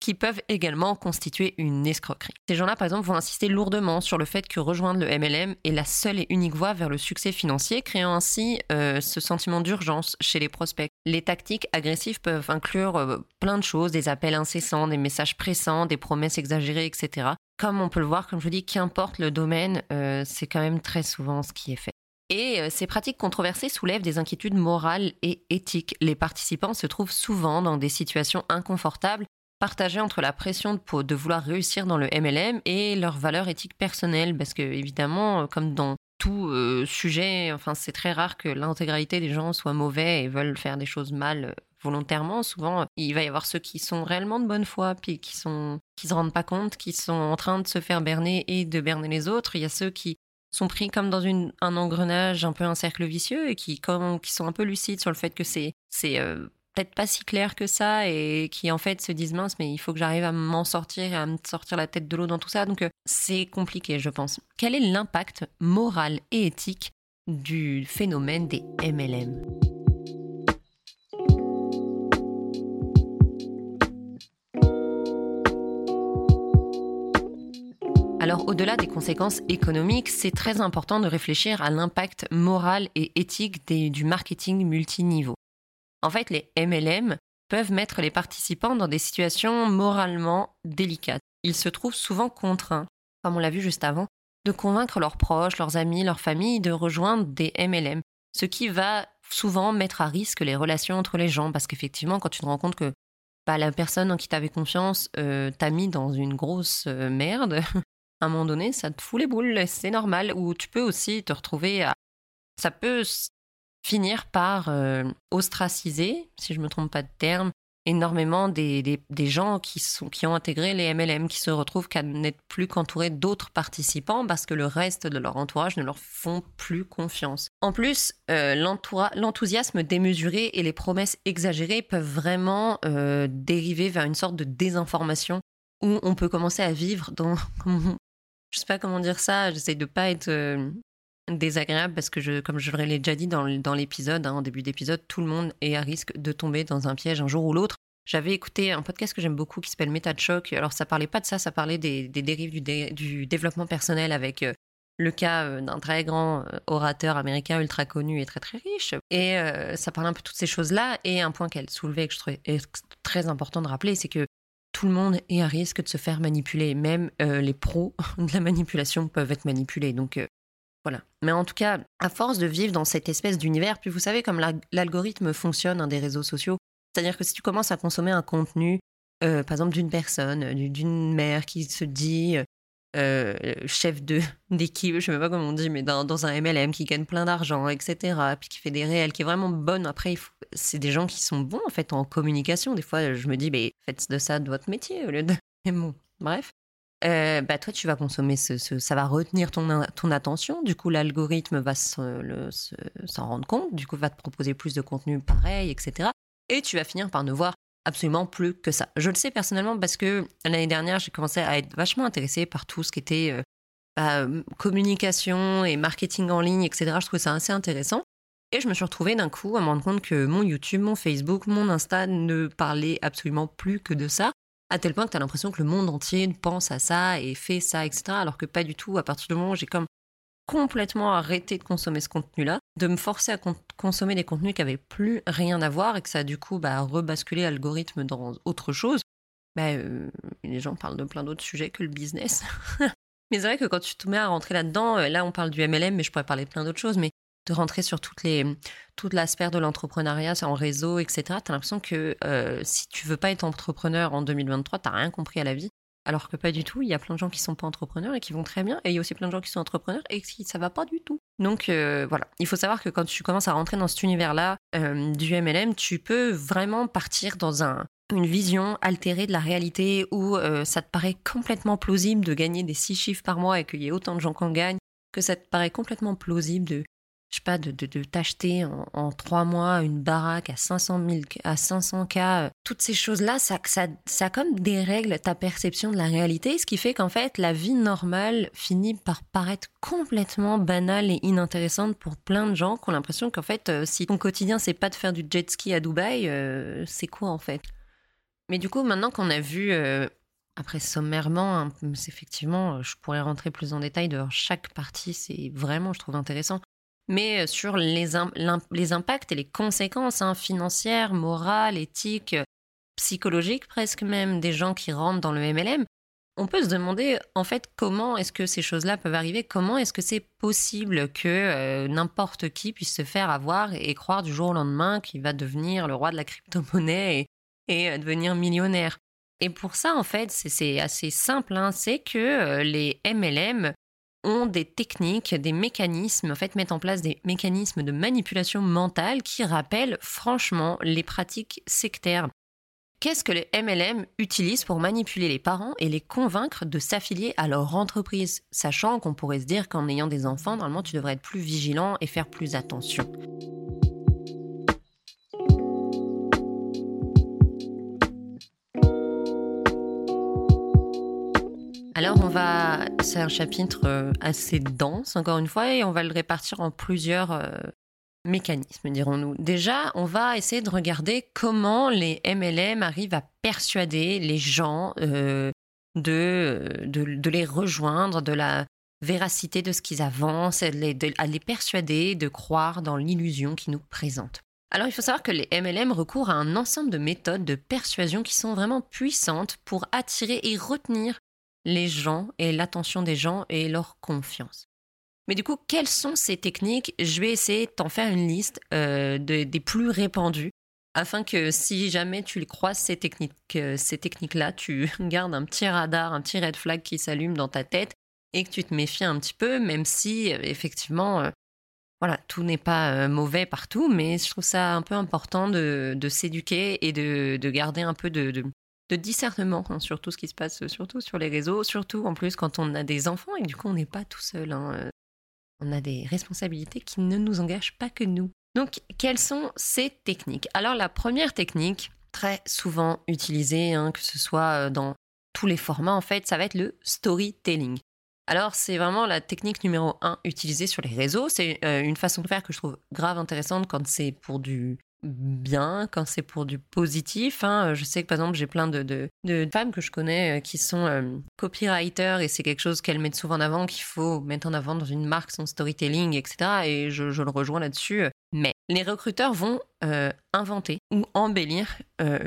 qui peuvent également constituer une escroquerie. Ces gens-là, par exemple, vont insister lourdement sur le fait que rejoindre le MLM est la seule et unique voie vers le succès financier, créant ainsi euh, ce sentiment d'urgence chez les prospects. Les tactiques agressives peuvent inclure euh, plein de choses, des appels incessants, des messages pressants, des promesses exagérées, etc. Comme on peut le voir, comme je vous dis, qu'importe le domaine, euh, c'est quand même très souvent ce qui est fait. Et ces pratiques controversées soulèvent des inquiétudes morales et éthiques. Les participants se trouvent souvent dans des situations inconfortables partagé entre la pression de, de, vouloir réussir dans le MLM et leurs valeurs éthiques personnelles. Parce que, évidemment, euh, comme dans tout euh, sujet, enfin, c'est très rare que l'intégralité des gens soient mauvais et veulent faire des choses mal euh, volontairement. Souvent, il va y avoir ceux qui sont réellement de bonne foi, puis qui sont qui se rendent pas compte, qui sont en train de se faire berner et de berner les autres. Il y a ceux qui sont pris comme dans un engrenage, un peu un cercle vicieux, et qui, qui sont un peu lucides sur le fait que c'est c'est peut-être pas si clair que ça et qui en fait se disent mince mais il faut que j'arrive à m'en sortir et à me sortir la tête de l'eau dans tout ça donc euh, c'est compliqué je pense. Quel est l'impact moral et éthique du phénomène des MLM Alors au-delà des conséquences économiques, c'est très important de réfléchir à l'impact moral et éthique du marketing multiniveau. En fait, les MLM peuvent mettre les participants dans des situations moralement délicates. Ils se trouvent souvent contraints, comme on l'a vu juste avant, de convaincre leurs proches, leurs amis, leurs familles de rejoindre des MLM, ce qui va souvent mettre à risque les relations entre les gens, parce qu'effectivement, quand tu te rends compte que bah, la personne en qui tu avais confiance euh, t'a mis dans une grosse euh, merde, [laughs] à un moment donné, ça te fout les boules, c'est normal. Ou tu peux aussi te retrouver à... Ça peut finir par euh, ostraciser, si je ne me trompe pas de terme, énormément des, gens qui, sont, qui ont intégré les MLM, qui se retrouvent qu'à n'être plus qu'entourés d'autres participants parce que le reste de leur entourage ne leur font plus confiance. En plus, euh, l'enthousiasme démesuré et les promesses exagérées peuvent vraiment euh, dériver vers une sorte de désinformation où on peut commencer à vivre dans... [laughs] je sais pas comment dire ça, j'essaie de pas être désagréable parce que, je, comme je l'ai déjà dit dans, l'épisode, hein, en début d'épisode, tout le monde est à risque de tomber dans un piège un jour ou l'autre. J'avais écouté un podcast que j'aime beaucoup qui s'appelle Méta Choc. Alors, ça parlait pas de ça, ça parlait des, dérives du, du, développement personnel avec euh, le cas euh, d'un très grand euh, orateur américain ultra connu et très très riche. Et ça parlait un peu de toutes ces choses-là. Et un point qu'elle soulevait que je trouvais très important de rappeler, c'est que tout le monde est à risque de se faire manipuler. Même les pros [laughs] de la manipulation peuvent être manipulés. Donc, Mais en tout cas, à force de vivre dans cette espèce d'univers, puis vous savez comme l'algorithme fonctionne hein, des réseaux sociaux, c'est-à-dire que si tu commences à consommer un contenu, euh, par exemple d'une personne, euh, d'une mère qui se dit euh, chef [laughs] d'équipe, je ne sais pas comment on dit, mais dans, un MLM qui gagne plein d'argent, etc., puis qui fait des réels, qui est vraiment bonne. Après, c'est des gens qui sont bons en fait en communication. Des fois, je me dis, faites de ça de votre métier au lieu de. [laughs] Mais bon, bref. Euh, bah toi tu vas consommer ce, ça va retenir ton, attention. Du coup l'algorithme va s'en rendre compte. Du coup va te proposer plus de contenu pareil etc et tu vas finir par ne voir absolument plus que ça. Je le sais personnellement parce que l'année dernière j'ai commencé à être vachement intéressée par tout ce qui était euh, bah, communication et marketing en ligne etc je trouvais ça assez intéressant. Et je me suis retrouvée d'un coup à me rendre compte que mon YouTube mon Facebook mon Insta ne parlaient absolument plus que de ça à tel point que tu as l'impression que le monde entier pense à ça et fait ça, etc. Alors que pas du tout. À partir du moment où j'ai comme complètement arrêté de consommer ce contenu-là, de me forcer à consommer des contenus qui avaient plus rien à voir et que ça a du coup bah, rebasculé l'algorithme dans autre chose, bah, euh, les gens parlent de plein d'autres sujets que le business. [laughs] mais c'est vrai que quand tu te mets à rentrer là-dedans, euh, là on parle du MLM, mais je pourrais parler de plein d'autres choses, mais de rentrer sur toutes les, toute la sphère de l'entrepreneuriat, en réseau, etc., tu as l'impression que euh, si tu veux pas être entrepreneur en 2023, tu rien compris à la vie. Alors que pas du tout, il y a plein de gens qui sont pas entrepreneurs et qui vont très bien, et il y a aussi plein de gens qui sont entrepreneurs et qui ça va pas du tout. Donc euh, voilà, il faut savoir que quand tu commences à rentrer dans cet univers-là euh, du MLM, tu peux vraiment partir dans un, une vision altérée de la réalité où ça te paraît complètement plausible de gagner des six chiffres par mois et qu'il y ait autant de gens qu'en gagnent, que ça te paraît complètement plausible de je sais pas, de, de, t'acheter en, trois mois une baraque à 500 000, à 500 k, euh, toutes ces choses-là, ça, ça, ça comme dérègle ta perception de la réalité, ce qui fait qu'en fait, la vie normale finit par paraître complètement banale et inintéressante pour plein de gens qui ont l'impression qu'en fait, euh, si ton quotidien c'est pas de faire du jet ski à Dubaï, euh, c'est quoi en fait? Mais du coup, maintenant qu'on a vu après, sommairement, hein, effectivement, je pourrais rentrer plus en détail de chaque partie. C'est vraiment, je trouve intéressant mais euh, sur les, impacts et les conséquences hein, financières, morales, éthiques, psychologiques presque même des gens qui rentrent dans le MLM, on peut se demander en fait comment est-ce que ces choses-là peuvent arriver, comment est-ce que c'est possible que euh, n'importe qui puisse se faire avoir et croire du jour au lendemain qu'il va devenir le roi de la crypto-monnaie et, euh, devenir millionnaire? Et pour ça, en fait, c'est assez simple, hein, c'est que les MLM ont des techniques, des mécanismes, en fait mettent en place des mécanismes de manipulation mentale qui rappellent franchement les pratiques sectaires. Qu'est-ce que les MLM utilisent pour manipuler les parents et les convaincre de s'affilier à leur entreprise, sachant qu'on pourrait se dire qu'en ayant des enfants, normalement tu devrais être plus vigilant et faire plus attention? Alors on va, c'est un chapitre euh, assez dense encore une fois et on va le répartir en plusieurs euh, mécanismes, dirons-nous. Déjà, on va essayer de regarder comment les MLM arrivent à persuader les gens euh, de, les rejoindre, de la véracité de ce qu'ils avancent, à les persuader de croire dans l'illusion qu'ils nous présentent. Alors il faut savoir que les MLM recourent à un ensemble de méthodes de persuasion qui sont vraiment puissantes pour attirer et retenir les gens et l'attention des gens et leur confiance. Mais du coup, quelles sont ces techniques? Je vais essayer de t'en faire une liste euh, des plus répandues afin que si jamais tu croises ces techniques, euh, ces techniques-là, tu [laughs] gardes un petit radar, un petit red flag qui s'allume dans ta tête et que tu te méfies un petit peu, même si euh, effectivement, voilà, tout n'est pas mauvais partout, mais je trouve ça un peu important de, s'éduquer et de, garder un peu de, de discernement hein, sur tout ce qui se passe, euh, surtout sur les réseaux, surtout en plus quand on a des enfants et du coup on n'est pas tout seul. Hein, euh. On a des responsabilités qui ne nous engagent pas que nous. Donc, quelles sont ces techniques? Alors, la première technique, très souvent utilisée, hein, que ce soit euh, dans tous les formats, en fait, ça va être le storytelling. Alors, c'est vraiment la technique numéro un utilisée sur les réseaux. C'est une façon de faire que je trouve grave intéressante quand c'est pour du bien, quand c'est pour du positif. Hein. Je sais que par exemple, j'ai plein de, de, femmes que je connais euh, qui sont euh, copywriters et c'est quelque chose qu'elles mettent souvent en avant, qu'il faut mettre en avant dans une marque, son storytelling, etc. Et je, le rejoins là-dessus. Mais les recruteurs vont euh, inventer ou embellir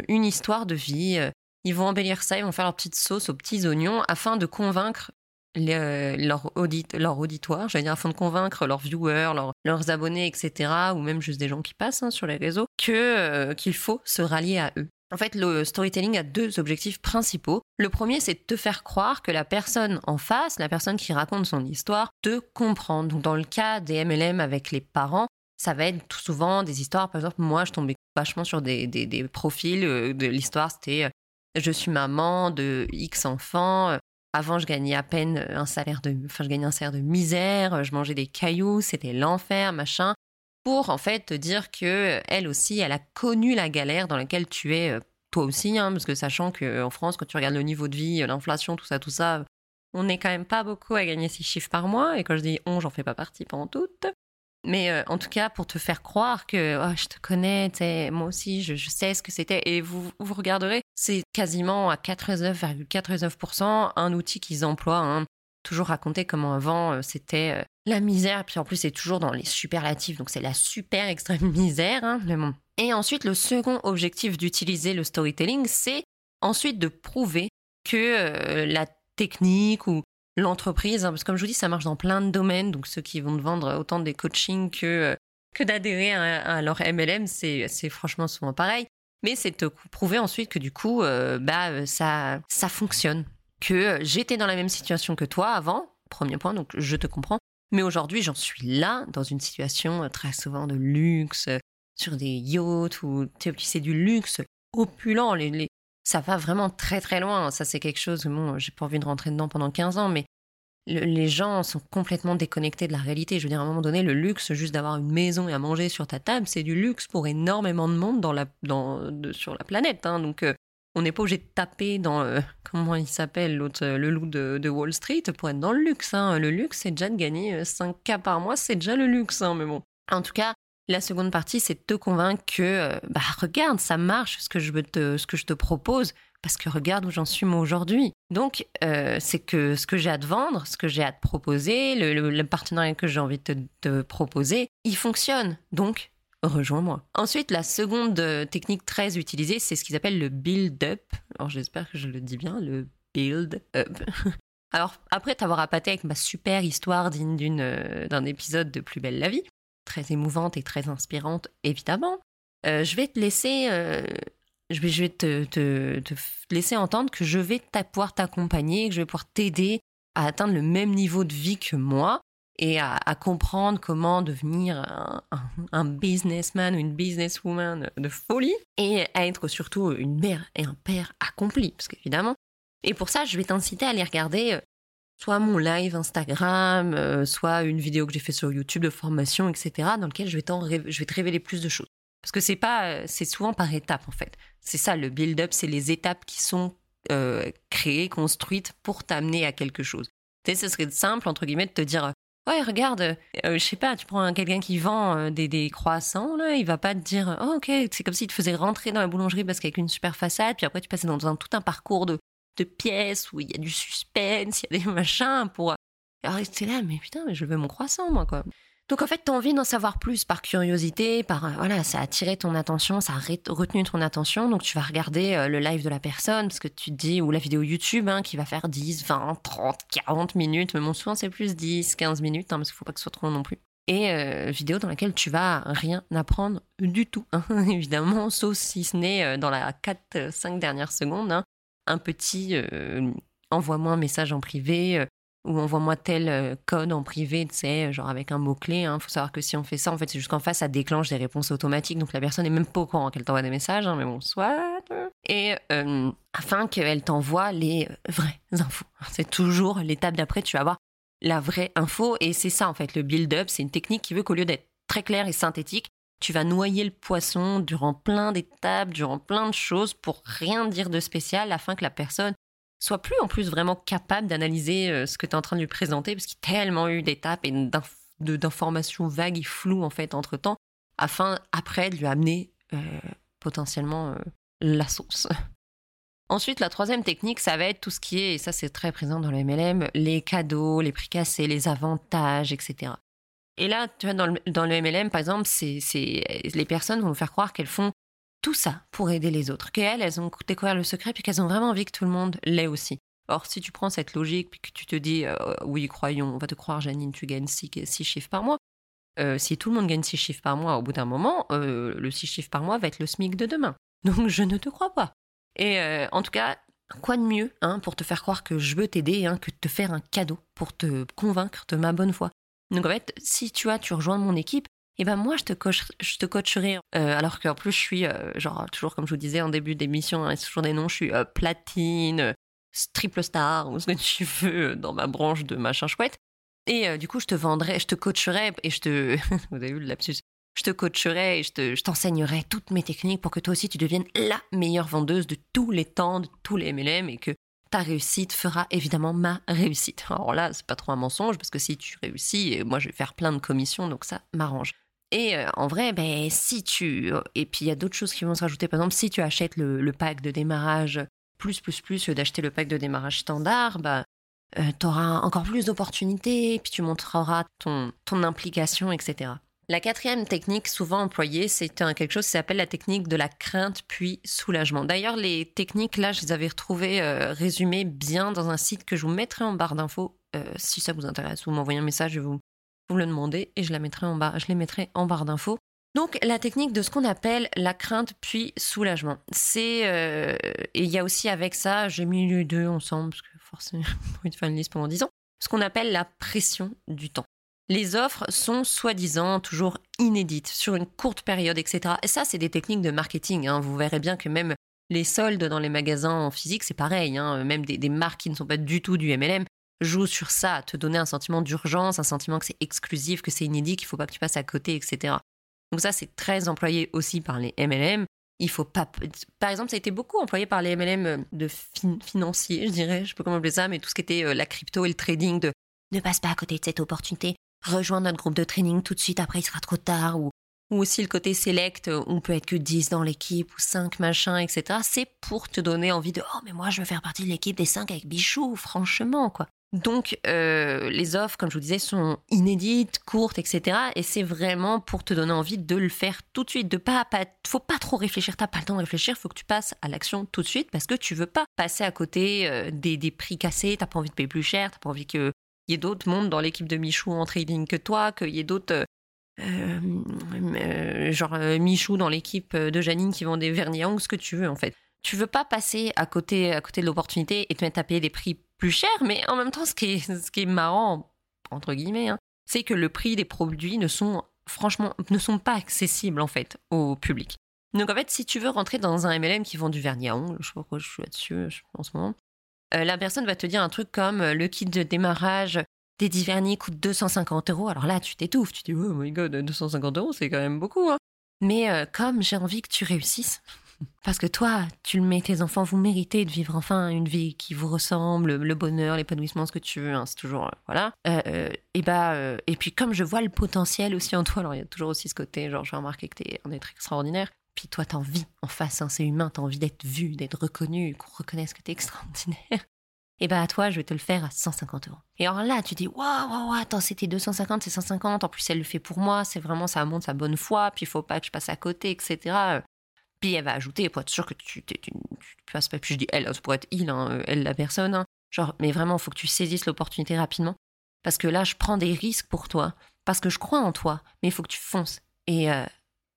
une histoire de vie. Ils vont embellir ça, ils vont faire leur petite sauce aux petits oignons afin de convaincre euh, leur, leur auditoire, j'allais dire, afin de convaincre leurs viewers, leurs abonnés, etc., ou même juste des gens qui passent hein, sur les réseaux, euh, qu'il faut se rallier à eux. En fait, le storytelling a deux objectifs principaux. Le premier, c'est de te faire croire que la personne en face, la personne qui raconte son histoire, te comprend. Donc, dans le cas des MLM avec les parents, ça va être tout souvent des histoires. Par exemple, moi, je tombais vachement sur des, des, des profils euh, de l'histoire. C'était je suis maman de X enfants, avant, je gagnais à peine un salaire de, enfin, je gagnais un salaire de misère, je mangeais des cailloux, c'était l'enfer, machin. Pour en fait te dire que elle aussi, elle a connu la galère dans laquelle tu es, euh, toi aussi, hein, parce que sachant qu'en France, quand tu regardes le niveau de vie, l'inflation, tout ça, tout ça, on n'est quand même pas beaucoup à gagner six chiffres par mois. Et quand je dis on, j'en fais pas partie pendant toutes. Mais euh, en tout cas, pour te faire croire que oh, je te connais, moi aussi, je, sais ce que c'était. Et vous, vous regarderez, c'est quasiment à 99,99% un outil qu'ils emploient. Hein. Toujours raconter comment avant euh, c'était euh, la misère, puis en plus c'est toujours dans les superlatifs, donc c'est la super extrême [laughs] misère. Hein. Et ensuite, le second objectif d'utiliser le storytelling, c'est ensuite de prouver que la technique ou l'entreprise, hein, parce que comme je vous dis, ça marche dans plein de domaines, donc ceux qui vont te vendre autant des coachings que, que d'adhérer à, leur MLM, c'est franchement souvent pareil. Mais c'est te prouver ensuite que du coup, bah, ça, ça fonctionne que j'étais dans la même situation que toi avant, premier point, donc je te comprends. Mais aujourd'hui, j'en suis là, dans une situation euh, très souvent de luxe, euh, sur des yachts, ou c'est du luxe opulent. Les, ça va vraiment très très loin. Ça, c'est quelque chose, bon, j'ai pas envie de rentrer dedans pendant 15 ans, mais les gens sont complètement déconnectés de la réalité. Je veux dire, à un moment donné, le luxe, juste d'avoir une maison et à manger sur ta table, c'est du luxe pour énormément de monde sur la planète. Hein. Donc, euh, on n'est pas obligé de taper dans euh, [laughs] comment il s'appelle l'autre euh, le loup de, Wall Street pour être dans le luxe. Hein. Le luxe, c'est déjà de gagner 5K euh, par mois, c'est déjà le luxe. Hein, mais bon. En tout cas, la seconde partie, c'est de te convaincre que bah regarde, ça marche ce que je te, ce que je te propose. Parce que regarde où j'en suis moi aujourd'hui. Donc, c'est que ce que j'ai à te vendre, ce que j'ai à te proposer, le, partenariat que j'ai envie de te, proposer, il fonctionne. Donc, rejoins-moi. Ensuite, la seconde euh, technique très utilisée, c'est ce qu'ils appellent le build-up. Alors j'espère que je le dis bien, le build-up. [laughs] Alors après t'avoir appâté avec ma super histoire digne euh, d'un épisode de Plus belle la vie, très émouvante et très inspirante évidemment, euh, je vais te laisser, je vais, je vais te, te, laisser entendre que je vais pouvoir t'accompagner, que je vais pouvoir t'aider à atteindre le même niveau de vie que moi et à, comprendre comment devenir un, businessman ou une businesswoman de folie et à être surtout une mère et un père accompli, parce qu'évidemment. Et pour ça, je vais t'inciter à aller regarder euh, soit mon live Instagram, euh, soit une vidéo que j'ai fait sur YouTube de formation, etc., dans lequel je vais, te révéler plus de choses. Parce que c'est pas, euh, c'est souvent par étapes en fait. C'est ça le build-up, c'est les étapes qui sont créées, construites pour t'amener à quelque chose. Tu sais, ce serait simple entre guillemets de te dire Ouais, regarde, euh, je sais pas, tu prends quelqu'un qui vend euh, des, des, croissants, là, il va pas te dire, oh, ok, c'est comme s'il te faisait rentrer dans la boulangerie parce qu'avec une super façade, puis après tu passais dans un, tout un parcours de, de pièces où il y a du suspense, il y a des [laughs] machins pour. Alors, rester là, mais putain, mais je veux mon croissant, moi, quoi. Donc en fait, tu as envie d'en savoir plus par curiosité, par euh, voilà, ça a attiré ton attention, ça a retenu ton attention, donc tu vas regarder euh, le live de la personne parce que tu te dis ou la vidéo YouTube hein, qui va faire 10, 20, 30, 40 minutes, mais bon souvent c'est plus 10, 15 minutes hein, parce qu'il faut pas que ce soit trop long non plus. Et euh, vidéo dans laquelle tu vas rien apprendre du tout, hein, [laughs] évidemment, sauf si ce n'est dans la 4-5 dernières secondes, un petit envoie-moi un message en privé, ou envoie-moi tel euh, code en privé, tu sais, genre avec un mot-clé. Il hein. faut savoir que si on fait ça, en fait, c'est juste qu'en face, ça déclenche des réponses automatiques. Donc la personne n'est même pas au courant qu'elle t'envoie des messages, hein, mais bon, soit. Et euh, afin qu'elle t'envoie les vraies infos. [laughs] C'est toujours l'étape d'après, tu vas avoir la vraie info. Et c'est ça, en fait, le build-up. C'est une technique qui veut qu'au lieu d'être très clair et synthétique, tu vas noyer le poisson durant plein d'étapes, durant plein de choses pour rien dire de spécial afin que la personne soit plus en plus vraiment capable d'analyser euh, ce que tu es en train de lui présenter, parce qu'il y a tellement eu d'étapes et d'informations vagues et floues en fait entre temps, afin après de lui amener euh, potentiellement euh, la sauce. [laughs] Ensuite, la troisième technique, ça va être tout ce qui est, et ça c'est très présent dans le MLM, les cadeaux, les prix cassés, les avantages, etc. Et là, tu vois, dans le, MLM, par exemple, c'est les personnes vont faire croire qu'elles font tout ça pour aider les autres, qu'elles, elles ont découvert le secret, puis qu'elles ont vraiment envie que tout le monde l'ait aussi. Or, si tu prends cette logique, puis que tu te dis, euh, oui, croyons, on va te croire, Janine, tu gagnes 6 chiffres par mois. Euh, si tout le monde gagne 6 chiffres par mois, au bout d'un moment, euh, le 6 chiffres par mois va être le SMIC de demain. Donc, je ne te crois pas. Et en tout cas, quoi de mieux hein, pour te faire croire que je veux t'aider hein, que de te faire un cadeau pour te convaincre de ma bonne foi. Donc, en fait, si tu as, tu rejoins mon équipe, et ben moi je te coach, je te coacherai euh, alors qu'en plus je suis euh, genre toujours comme je vous disais en début d'émission hein, c'est toujours des noms je suis euh, platine triple star ou ce que [laughs] tu veux dans ma branche de machin chouette. Et du coup je te vendrai je te coacherai et je te [laughs] vous avez vu le lapsus. Je te coacherai et je te je t'enseignerai toutes mes techniques pour que toi aussi tu deviennes la meilleure vendeuse de tous les temps de tous les MLM et que ta réussite fera évidemment ma réussite. Alors là, c'est pas trop un mensonge parce que si tu réussis, moi je vais faire plein de commissions, donc ça m'arrange. Et euh, en vrai, ben, si tu... Et puis il y a d'autres choses qui vont se rajouter. Par exemple, si tu achètes le, pack de démarrage plus, plus, plus d'acheter le pack de démarrage standard, bah, euh, tu auras encore plus d'opportunités, puis tu montreras ton, ton implication, etc. La quatrième technique souvent employée, c'est quelque chose qui s'appelle la technique de la crainte puis soulagement. D'ailleurs, les techniques, là, je les avais retrouvées euh, résumées bien dans un site que je vous mettrai en barre d'infos euh, si ça vous intéresse. Vous m'envoyez un message, je vous, vous le demandez et je, la mettrai en barre, je les mettrai en barre d'infos. Donc la technique de ce qu'on appelle la crainte puis soulagement. C'est euh, et il y a aussi avec ça, j'ai mis les deux ensemble parce que forcément, j'ai envie de faire une liste pendant 10 ans. Ce qu'on appelle la pression du temps les offres sont soi-disant toujours inédites sur une courte période, etc. Et ça, c'est des techniques de marketing. Hein. Vous verrez bien que même les soldes dans les magasins en physique, c'est pareil. Hein. Même des, marques qui ne sont pas du tout du MLM jouent sur ça, te donner un sentiment d'urgence, un sentiment que c'est exclusif, que c'est inédit, qu'il ne faut pas que tu passes à côté, etc. Donc ça, c'est très employé aussi par les MLM. Il faut pas. Par exemple, ça a été beaucoup employé par les MLM de financiers, je dirais, je sais pas comment appeler ça, mais tout ce qui était euh, la crypto et le trading de ne passe pas à côté de cette opportunité, rejoins notre groupe de training tout de suite, après il sera trop tard, ou, ou aussi le côté select, on peut être que 10 dans l'équipe, ou 5 machins, etc. C'est pour te donner envie de, oh mais moi je veux faire partie de l'équipe des 5 avec Bichou, franchement, quoi. Donc euh, les offres, comme je vous disais, sont inédites, courtes, etc. Et c'est vraiment pour te donner envie de le faire tout de suite. De pas, pas faut pas trop réfléchir. T'as pas le temps de réfléchir. Faut que tu passes à l'action tout de suite parce que tu veux pas passer à côté euh, des, des prix cassés. T'as pas envie de payer plus cher. T'as pas envie que y ait d'autres mondes dans l'équipe de Michou en trading que toi, qu'il y ait d'autres. Euh, euh, genre euh, Michou dans l'équipe de Janine qui vend des vernis à ce que tu veux en fait. Tu veux pas passer à côté, à côté de l'opportunité et te mettre à payer des prix plus chers, mais en même temps, ce qui est, [laughs] ce qui est marrant, entre guillemets, hein, c'est que le prix des produits ne sont franchement ne sont pas accessibles en fait au public. Donc en fait, si tu veux rentrer dans un MLM qui vend du vernis à ongles, je sais pas pourquoi je suis là-dessus en ce moment, euh, la personne va te dire un truc comme euh, le kit de démarrage des vernis coûte 250 euros. Alors là, tu t'étouffes, tu dis, oh my god, 250 euros, c'est quand même beaucoup. Hein. Mais euh, comme j'ai envie que tu réussisses, [laughs] parce que toi, tu le mets, tes enfants, vous méritez de vivre enfin une vie qui vous ressemble, le bonheur, l'épanouissement, ce que tu veux, hein, c'est toujours, voilà. et bah, et puis comme je vois le potentiel aussi en toi, alors il y a toujours aussi ce côté, genre, j'ai remarqué que t'es un être extraordinaire. Puis toi, t'as envie en face, hein, c'est humain, t'as envie d'être vu, d'être reconnu, qu'on reconnaisse que t'es extraordinaire. Et bah à toi, je vais te le faire à 150 euros. Et alors là, tu dis, waouh, waouh, attends, c'était 250, c'est 150. En plus, elle le fait pour moi, c'est vraiment, ça montre sa bonne foi, puis il faut pas que je passe à côté, etc. Puis elle va ajouter, pour être sûr que tu, tu, tu, passes pas. Puis je dis elle, ça pourrait être il, hein, elle la personne. Hein. Genre, mais vraiment, faut que tu saisisses l'opportunité rapidement. Parce que là, je prends des risques pour toi, parce que je crois en toi, mais il faut que tu fonces. Et euh,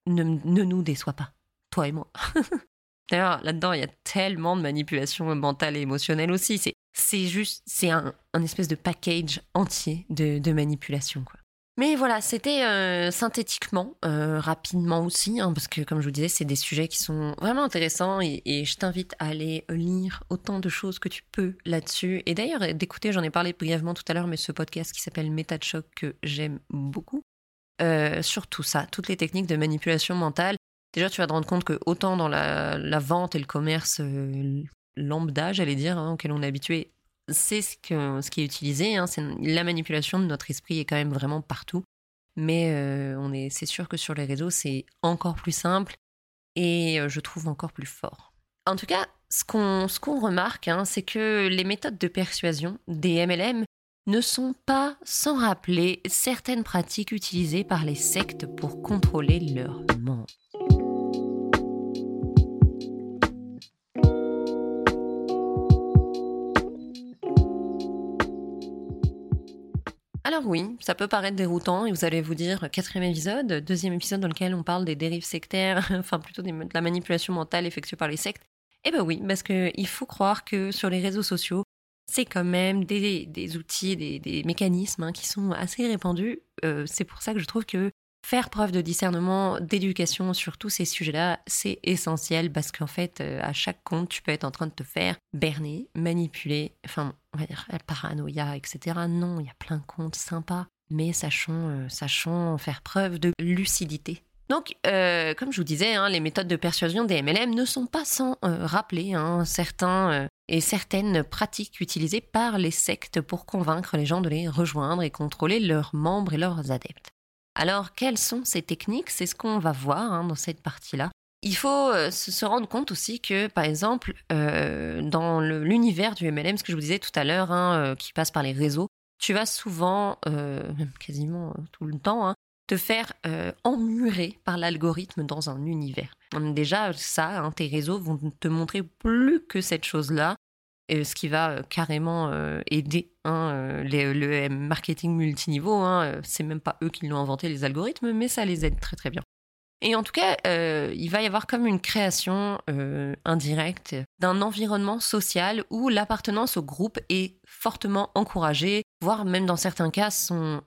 ne, nous déçoit pas, toi et moi. [laughs] D'ailleurs, là-dedans, il y a tellement de manipulation mentale et émotionnelle aussi. C'est, c'est juste, c'est un, espèce de package entier de, manipulation, quoi. Mais voilà, c'était euh, synthétiquement, euh, rapidement aussi, hein, parce que comme je vous disais, c'est des sujets qui sont vraiment intéressants et, et, je t'invite à aller lire autant de choses que tu peux là-dessus. Et d'ailleurs, d'écouter, j'en ai parlé brièvement tout à l'heure, mais ce podcast qui s'appelle Méta de choc que j'aime beaucoup, euh, sur tout ça, toutes les techniques de manipulation mentale. Déjà, tu vas te rendre compte que autant dans la, vente et le commerce euh, lambda, j'allais dire, hein, auquel on est habitué, c'est ce, ce qui est utilisé. Hein, c'est la manipulation de notre esprit est quand même vraiment partout. Mais euh, on est, c'est sûr que sur les réseaux, c'est encore plus simple et je trouve encore plus fort. En tout cas, ce qu'on, ce qu'on remarque, hein, c'est que les méthodes de persuasion des MLM ne sont pas sans rappeler certaines pratiques utilisées par les sectes pour contrôler leurs membres. Alors oui, ça peut paraître déroutant et vous allez vous dire quatrième épisode, deuxième épisode dans lequel on parle des dérives sectaires, [laughs] enfin plutôt de la manipulation mentale effectuée par les sectes. Eh ben oui, parce qu'il faut croire que sur les réseaux sociaux, c'est quand même des, outils, des, mécanismes hein, qui sont assez répandus. Euh, c'est pour ça que je trouve que faire preuve de discernement, d'éducation sur tous ces sujets-là, c'est essentiel parce qu'en fait, euh, à chaque compte, tu peux être en train de te faire berner, manipuler, enfin, on va dire paranoïa, etc. Non, il y a plein de comptes sympas, mais sachons, euh, faire preuve de lucidité donc, comme je vous disais, hein, les méthodes de persuasion des MLM ne sont pas sans rappeler hein, certains et certaines pratiques utilisées par les sectes pour convaincre les gens de les rejoindre et contrôler leurs membres et leurs adeptes. Alors, quelles sont ces techniques? C'est ce qu'on va voir hein, dans cette partie-là. Il faut euh, se rendre compte aussi que, par exemple, euh, dans l'univers du MLM, ce que je vous disais tout à l'heure, hein, euh, qui passe par les réseaux, tu vas souvent, même quasiment tout le temps, hein, te faire emmurer par l'algorithme dans un univers. Déjà, ça, tes réseaux vont te montrer plus que cette chose-là, ce qui va carrément aider le marketing multiniveau. C'est même pas eux qui l'ont inventé, les algorithmes, mais ça les aide très très bien. Et en tout cas, euh, il va y avoir comme une création euh, indirecte d'un environnement social où l'appartenance au groupe est fortement encouragée, voire même dans certains cas,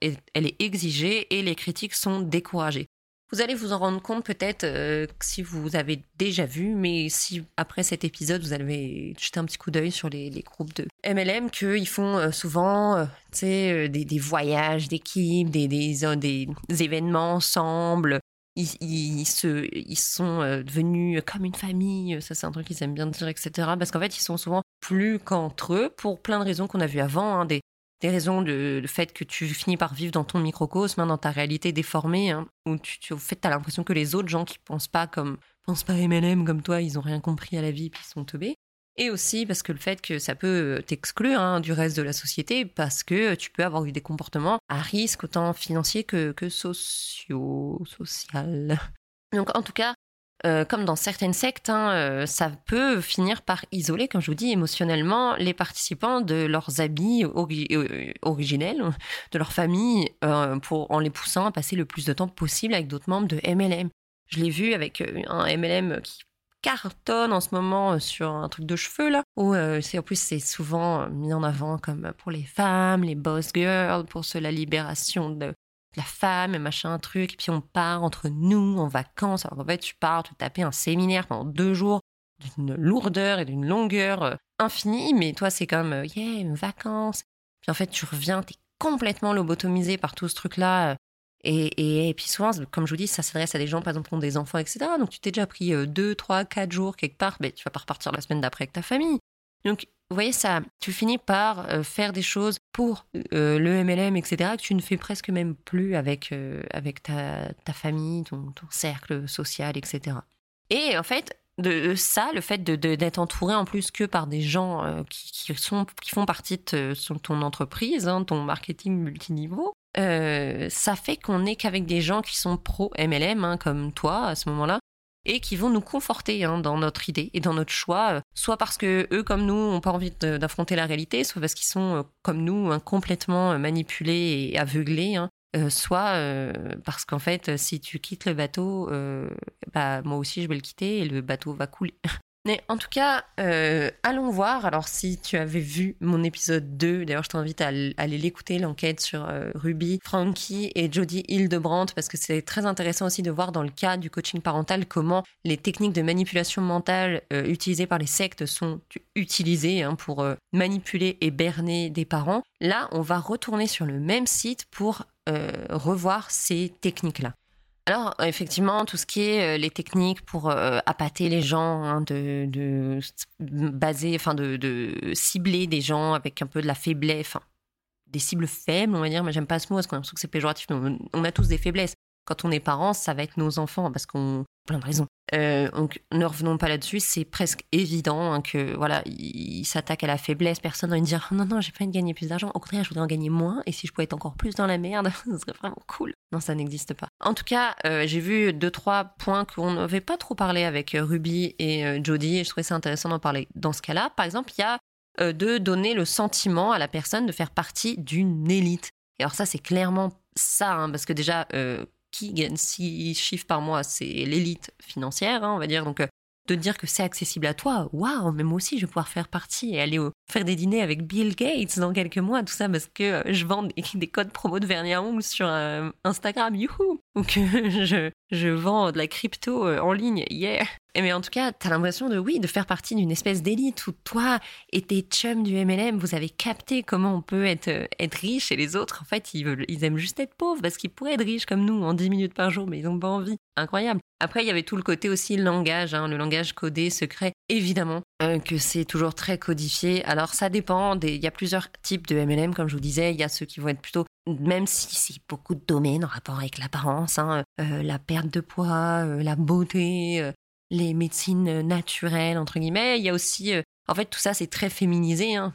elle est exigée et les critiques sont découragées. Vous allez vous en rendre compte peut-être euh, si vous avez déjà vu, mais si après cet épisode vous avez jeté un petit coup d'œil sur les, groupes de MLM, qu'ils font souvent des, des, voyages d'équipe, des, des, événements ensemble, ils, se, ils sont euh, devenus comme une famille, ça c'est un truc qu'ils aiment bien dire, etc. Parce qu'en fait, ils sont souvent plus qu'entre eux pour plein de raisons qu'on a vues avant, hein, des raisons de fait que tu finis par vivre dans ton microcosme, hein, dans ta réalité déformée, hein, où tu, tu, au fait, l'impression que les autres gens qui pensent pas comme pensent pas MLM comme toi, ils ont rien compris à la vie puis ils sont teubés. Et aussi parce que le fait que ça peut t'exclure hein, du reste de la société, parce que tu peux avoir des comportements à risque autant financiers que, que sociaux, social. Donc en tout cas, euh, comme dans certaines sectes, hein, euh, ça peut finir par isoler, comme je vous dis, émotionnellement les participants de leurs habits euh, originels, [laughs] de leur famille, en les poussant à passer le plus de temps possible avec d'autres membres de MLM. Je l'ai vu avec un MLM qui cartonne en ce moment sur un truc de cheveux là, où c'est en plus c'est souvent mis en avant comme pour les femmes, les boss girls, pour la libération de, la femme et machin truc. Et puis on part entre nous en vacances. Alors en fait tu pars te taper un séminaire pendant deux jours d'une lourdeur et d'une longueur infinie, mais toi c'est comme yeah une vacances. Puis en fait tu reviens, t'es complètement lobotomisé par tout ce truc là et, puis souvent, comme je vous dis, ça s'adresse à des gens, par exemple, qui ont des enfants, etc. Donc tu t'es déjà pris 2, 3, 4 jours quelque part, mais tu vas pas repartir la semaine d'après avec ta famille. Donc, vous voyez ça, tu finis par euh, faire des choses pour euh, le MLM, etc., que tu ne fais presque même plus avec, euh, avec ta, famille, ton, cercle social, etc. Et en fait, de ça, le fait d'être entouré en plus que par des gens qui, qui, sont, qui font partie de ton entreprise, hein, ton marketing multiniveau, ça fait qu'on n'est qu'avec des gens qui sont pro MLM, hein, comme toi à ce moment-là, et qui vont nous conforter hein, dans notre idée et dans notre choix, euh, soit parce que eux, comme nous, n'ont pas envie d'affronter la réalité, soit parce qu'ils sont, euh, comme nous, hein, complètement manipulés et aveuglés, soit parce qu'en fait, si tu quittes le bateau, bah, moi aussi, je vais le quitter et le bateau va couler. [laughs] Mais en tout cas, euh, allons voir. Alors, si tu avais vu mon épisode 2, d'ailleurs, je t'invite à, aller l'écouter, l'enquête sur euh, Ruby, Frankie et Jodie Hildebrandt, parce que c'est très intéressant aussi de voir dans le cas du coaching parental comment les techniques de manipulation mentale euh, utilisées par les sectes sont utilisées hein, pour manipuler et berner des parents. Là, on va retourner sur le même site pour revoir ces techniques-là. Alors, effectivement, tout ce qui est euh, les techniques pour euh, appâter les gens, hein, de, baser, enfin, de, cibler des gens avec un peu de la faiblesse, enfin, des cibles faibles, on va dire, mais j'aime pas ce mot parce qu'on a l'impression que c'est péjoratif, mais on a tous des faiblesses. Quand on est parents, ça va être nos enfants parce qu'on plein de raisons. Euh, donc ne revenons pas là-dessus, c'est presque évident hein, que voilà, il, s'attaque à la faiblesse. Personne va dire non non, j'ai pas envie de gagner plus d'argent. Au contraire, je voudrais en gagner moins. Et si je pouvais être encore plus dans la merde, [laughs] ce serait vraiment cool. Non, ça n'existe pas. En tout cas, euh, j'ai vu deux trois points qu'on n'avait pas trop parlé avec euh, Ruby et Jody. Et je trouvais ça intéressant d'en parler dans ce cas-là. Par exemple, il y a de donner le sentiment à la personne de faire partie d'une élite. Et alors ça, c'est clairement ça, hein, parce que déjà, qui gagne 6 chiffres par mois, c'est l'élite financière, hein, on va dire. Donc, euh, de dire que c'est accessible à toi, waouh, mais moi aussi je vais pouvoir faire partie et aller faire des dîners avec Bill Gates dans quelques mois, tout ça parce que euh, je vends des, [laughs] codes promo de vernis à sur euh, Instagram, youhou, ou [laughs] que je, je vends de la crypto en ligne, yeah. Mais en tout cas, t'as l'impression de oui, de faire partie d'une espèce d'élite où toi et tes chums du MLM, vous avez capté comment on peut être, euh, être riche et les autres, en fait, ils, ils aiment juste être pauvres parce qu'ils pourraient être riches comme nous en 10 minutes par jour, mais ils n'ont pas envie. Incroyable. Après, il y avait tout le côté aussi langage, hein, le langage codé, secret. Évidemment euh, que c'est toujours très codifié. Alors ça dépend. Il y a plusieurs types de MLM, comme je vous disais. Il y a ceux qui vont être plutôt même si c'est beaucoup de domaines en rapport avec l'apparence, hein, euh, la perte de poids, la beauté, les médecines naturelles, entre guillemets, il y a aussi... en fait, tout ça, c'est très féminisé. Hein.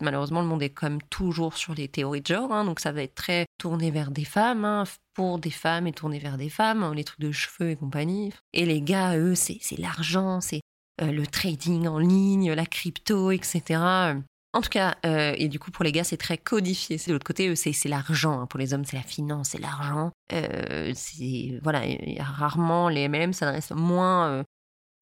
malheureusement, le monde est comme toujours sur les théories de genre, hein, donc ça va être très tourné vers des femmes, hein, pour des femmes et tourné vers des femmes, les trucs de cheveux et compagnie. Et les gars, eux, c'est l'argent, c'est le trading en ligne, la crypto, etc. En tout cas, euh, et du coup pour les gars c'est très codifié. De l'autre côté, c'est l'argent. Hein. Pour les hommes c'est la finance, c'est l'argent. Euh, voilà, rarement les MLM s'adressent moins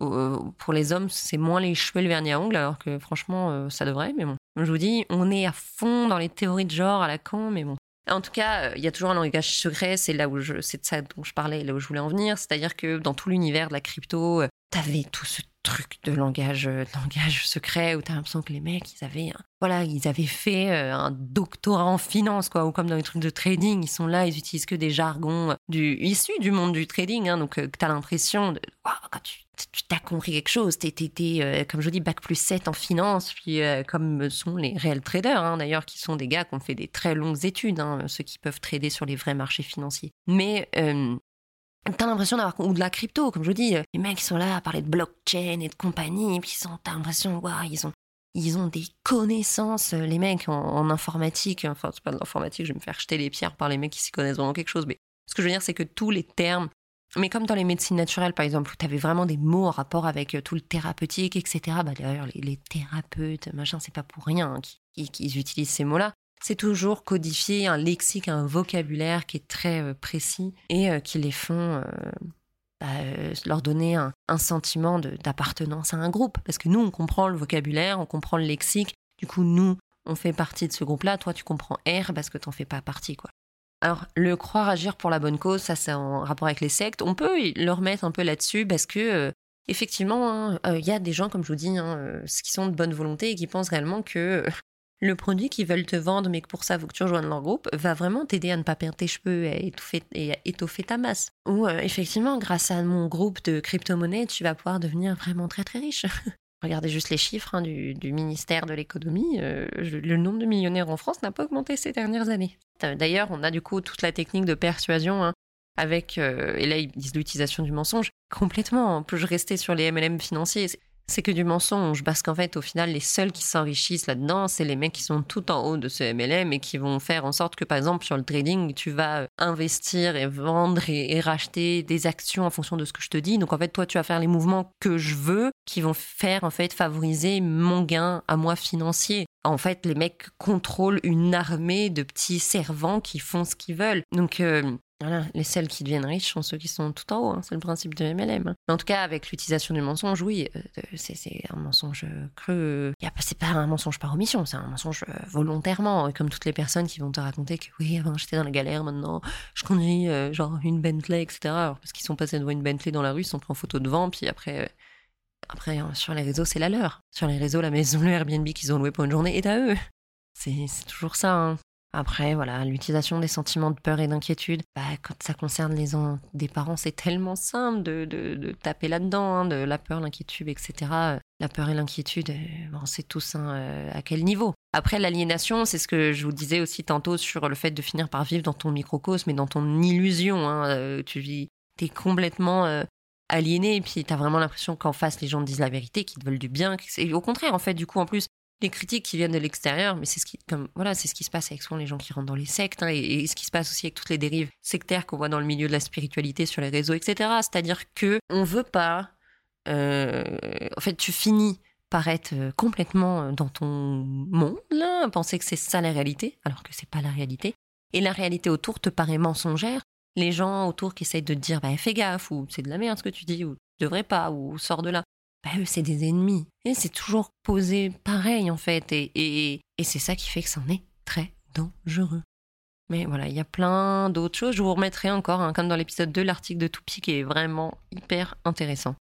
euh, pour les hommes, c'est moins les cheveux le vernis à ongles, alors que franchement ça devrait. Mais bon, je vous dis, on est à fond dans les théories de genre à la con, mais bon. En tout cas, il y a toujours un langage secret, c'est là où je, c'est de ça dont je parlais, là où je voulais en venir. C'est-à-dire que dans tout l'univers de la crypto, t'avais tout ce truc de langage, euh, [laughs] langage secret où t'as l'impression que les mecs, ils avaient, voilà, ils avaient fait euh, un doctorat en finance, quoi, ou comme dans les trucs de trading, ils sont là, ils utilisent que des jargons euh, du, issus du monde du trading, hein, donc t'as l'impression de, quand tu t'as compris quelque chose, t'es, t'es, comme je dis, bac plus 7 en finance, puis comme sont les réels traders, hein, d'ailleurs, qui sont des gars qui ont fait des très longues études, hein, ceux qui peuvent trader sur les vrais marchés financiers. Mais T'as l'impression d'avoir ou de la crypto, comme je dis, les mecs sont là à parler de blockchain et de compagnie, et puis ils t'as l'impression, waouh, ils ont, ils ont des connaissances, les mecs en, informatique. Enfin, c'est pas de l'informatique, je vais me faire jeter les pierres par les mecs qui s'y connaissent vraiment quelque chose. Mais ce que je veux dire, c'est que tous les termes, mais comme dans les médecines naturelles, par exemple, où t'avais vraiment des mots en rapport avec euh, tout le thérapeutique, etc. Bah d'ailleurs, les, thérapeutes, machin, c'est pas pour rien qu'ils utilisent ces mots-là c'est toujours codifier un lexique, un vocabulaire qui est très euh, précis et euh, qui les font euh, bah, leur donner un, sentiment d'appartenance à un groupe. Parce que nous, on comprend le vocabulaire, on comprend le lexique. Du coup, nous, on fait partie de ce groupe-là. Toi, tu comprends R parce que t'en fais pas partie, quoi. Alors, le croire agir pour la bonne cause, ça, c'est en rapport avec les sectes. On peut le remettre un peu là-dessus parce que, effectivement, hein, il y a des gens, comme je vous dis, hein, qui sont de bonne volonté et qui pensent réellement que le produit qu'ils veulent te vendre, mais que pour ça, il faut que tu rejoignes leur groupe, va vraiment t'aider à ne pas perdre tes cheveux et à étoffer, ta masse. Ou euh, effectivement, grâce à mon groupe de crypto-monnaies, tu vas pouvoir devenir vraiment très très riche. [laughs] Regardez juste les chiffres hein, du, ministère de l'économie. Euh, le nombre de millionnaires en France n'a pas augmenté ces dernières années. Euh, d'ailleurs, on a du coup toute la technique de persuasion hein, avec, et là ils disent l'utilisation du mensonge, complètement. Peut-je rester sur les MLM financiers c'est que du mensonge, parce qu'en fait, au final, les seuls qui s'enrichissent là-dedans, c'est les mecs qui sont tout en haut de ce MLM et qui vont faire en sorte que, par exemple, sur le trading, tu vas euh, investir et vendre et, racheter des actions en fonction de ce que je te dis. Donc, en fait, toi, tu vas faire les mouvements que je veux, qui vont faire, en fait, favoriser mon gain à moi financier. En fait, les mecs contrôlent une armée de petits servants qui font ce qu'ils veulent. Donc, euh, voilà, les celles qui deviennent riches sont ceux qui sont tout en haut, hein, c'est le principe de MLM. Hein. Mais en tout cas, avec l'utilisation du mensonge, oui, euh, c'est un mensonge creux. C'est pas un mensonge par omission, c'est un mensonge euh, volontairement. Comme toutes les personnes qui vont te raconter que oui, avant j'étais dans la galère, maintenant je conduis euh, genre une Bentley, etc. parce qu'ils sont passés devant une Bentley dans la rue, ils sont pris en photo devant, puis après, après sur les réseaux, c'est la leur. Sur les réseaux, la maison, le Airbnb qu'ils ont loué pour une journée est à eux. C'est toujours ça. Hein. Après, voilà, l'utilisation des sentiments de peur et d'inquiétude, bah, quand ça concerne les en... des parents, c'est tellement simple de, de, taper là-dedans, hein, de la peur, l'inquiétude, etc. La peur et l'inquiétude, euh, on sait tous hein, euh, à quel niveau? Après, l'aliénation, c'est ce que je vous disais aussi tantôt sur le fait de finir par vivre dans ton microcosme et dans ton illusion. Hein, euh, tu vis, t'es complètement aliéné et puis t'as vraiment l'impression qu'en face les gens te disent la vérité, qu'ils te veulent du bien. Et au contraire, en fait, du coup, en plus, les critiques qui viennent de l'extérieur, mais c'est ce qui, comme voilà, c'est ce qui se passe avec souvent les gens qui rentrent dans les sectes, hein, et, ce qui se passe aussi avec toutes les dérives sectaires qu'on voit dans le milieu de la spiritualité sur les réseaux, etc. C'est-à-dire que on veut pas, euh, en fait, tu finis par être euh, complètement dans ton monde, penser que c'est ça la réalité, alors que c'est pas la réalité, et la réalité autour te paraît mensongère. Les gens autour qui essayent de te dire, bah fais gaffe, ou c'est de la merde ce que tu dis, ou tu devrais pas, ou sors de là bah, eux, c'est des ennemis. Et c'est toujours posé pareil, en fait. Et, c'est ça qui fait que c'en est très dangereux. Mais voilà, il y a plein d'autres choses. Je vous remettrai encore, hein, comme dans l'épisode 2, l'article de Toupi qui est vraiment hyper intéressant.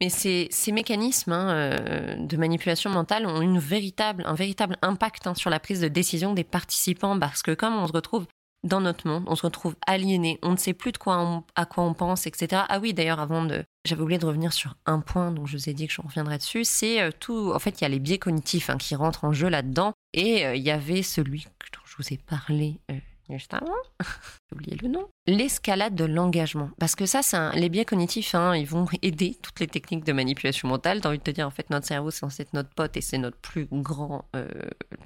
Mais ces, ces mécanismes hein, euh, de manipulation mentale ont une véritable, un véritable impact hein, sur la prise de décision des participants parce que comme on se retrouve dans notre monde, on se retrouve aliéné, on ne sait plus de quoi à quoi on pense, etc. Ah oui, d'ailleurs, avant de, j'avais oublié de revenir sur un point dont je vous ai dit que je reviendrai dessus, c'est euh, tout, en fait, il y a les biais cognitifs hein, qui rentrent en jeu là-dedans, et euh, il y avait celui dont je vous ai parlé euh, juste avant. [laughs] J'ai oublié le nom. L'escalade de l'engagement. Parce que ça, c'est les biais cognitifs, hein, ils vont aider toutes les techniques de manipulation mentale. T'as envie de te dire, en fait, notre cerveau, c'est censé être notre pote et c'est notre plus grand, euh,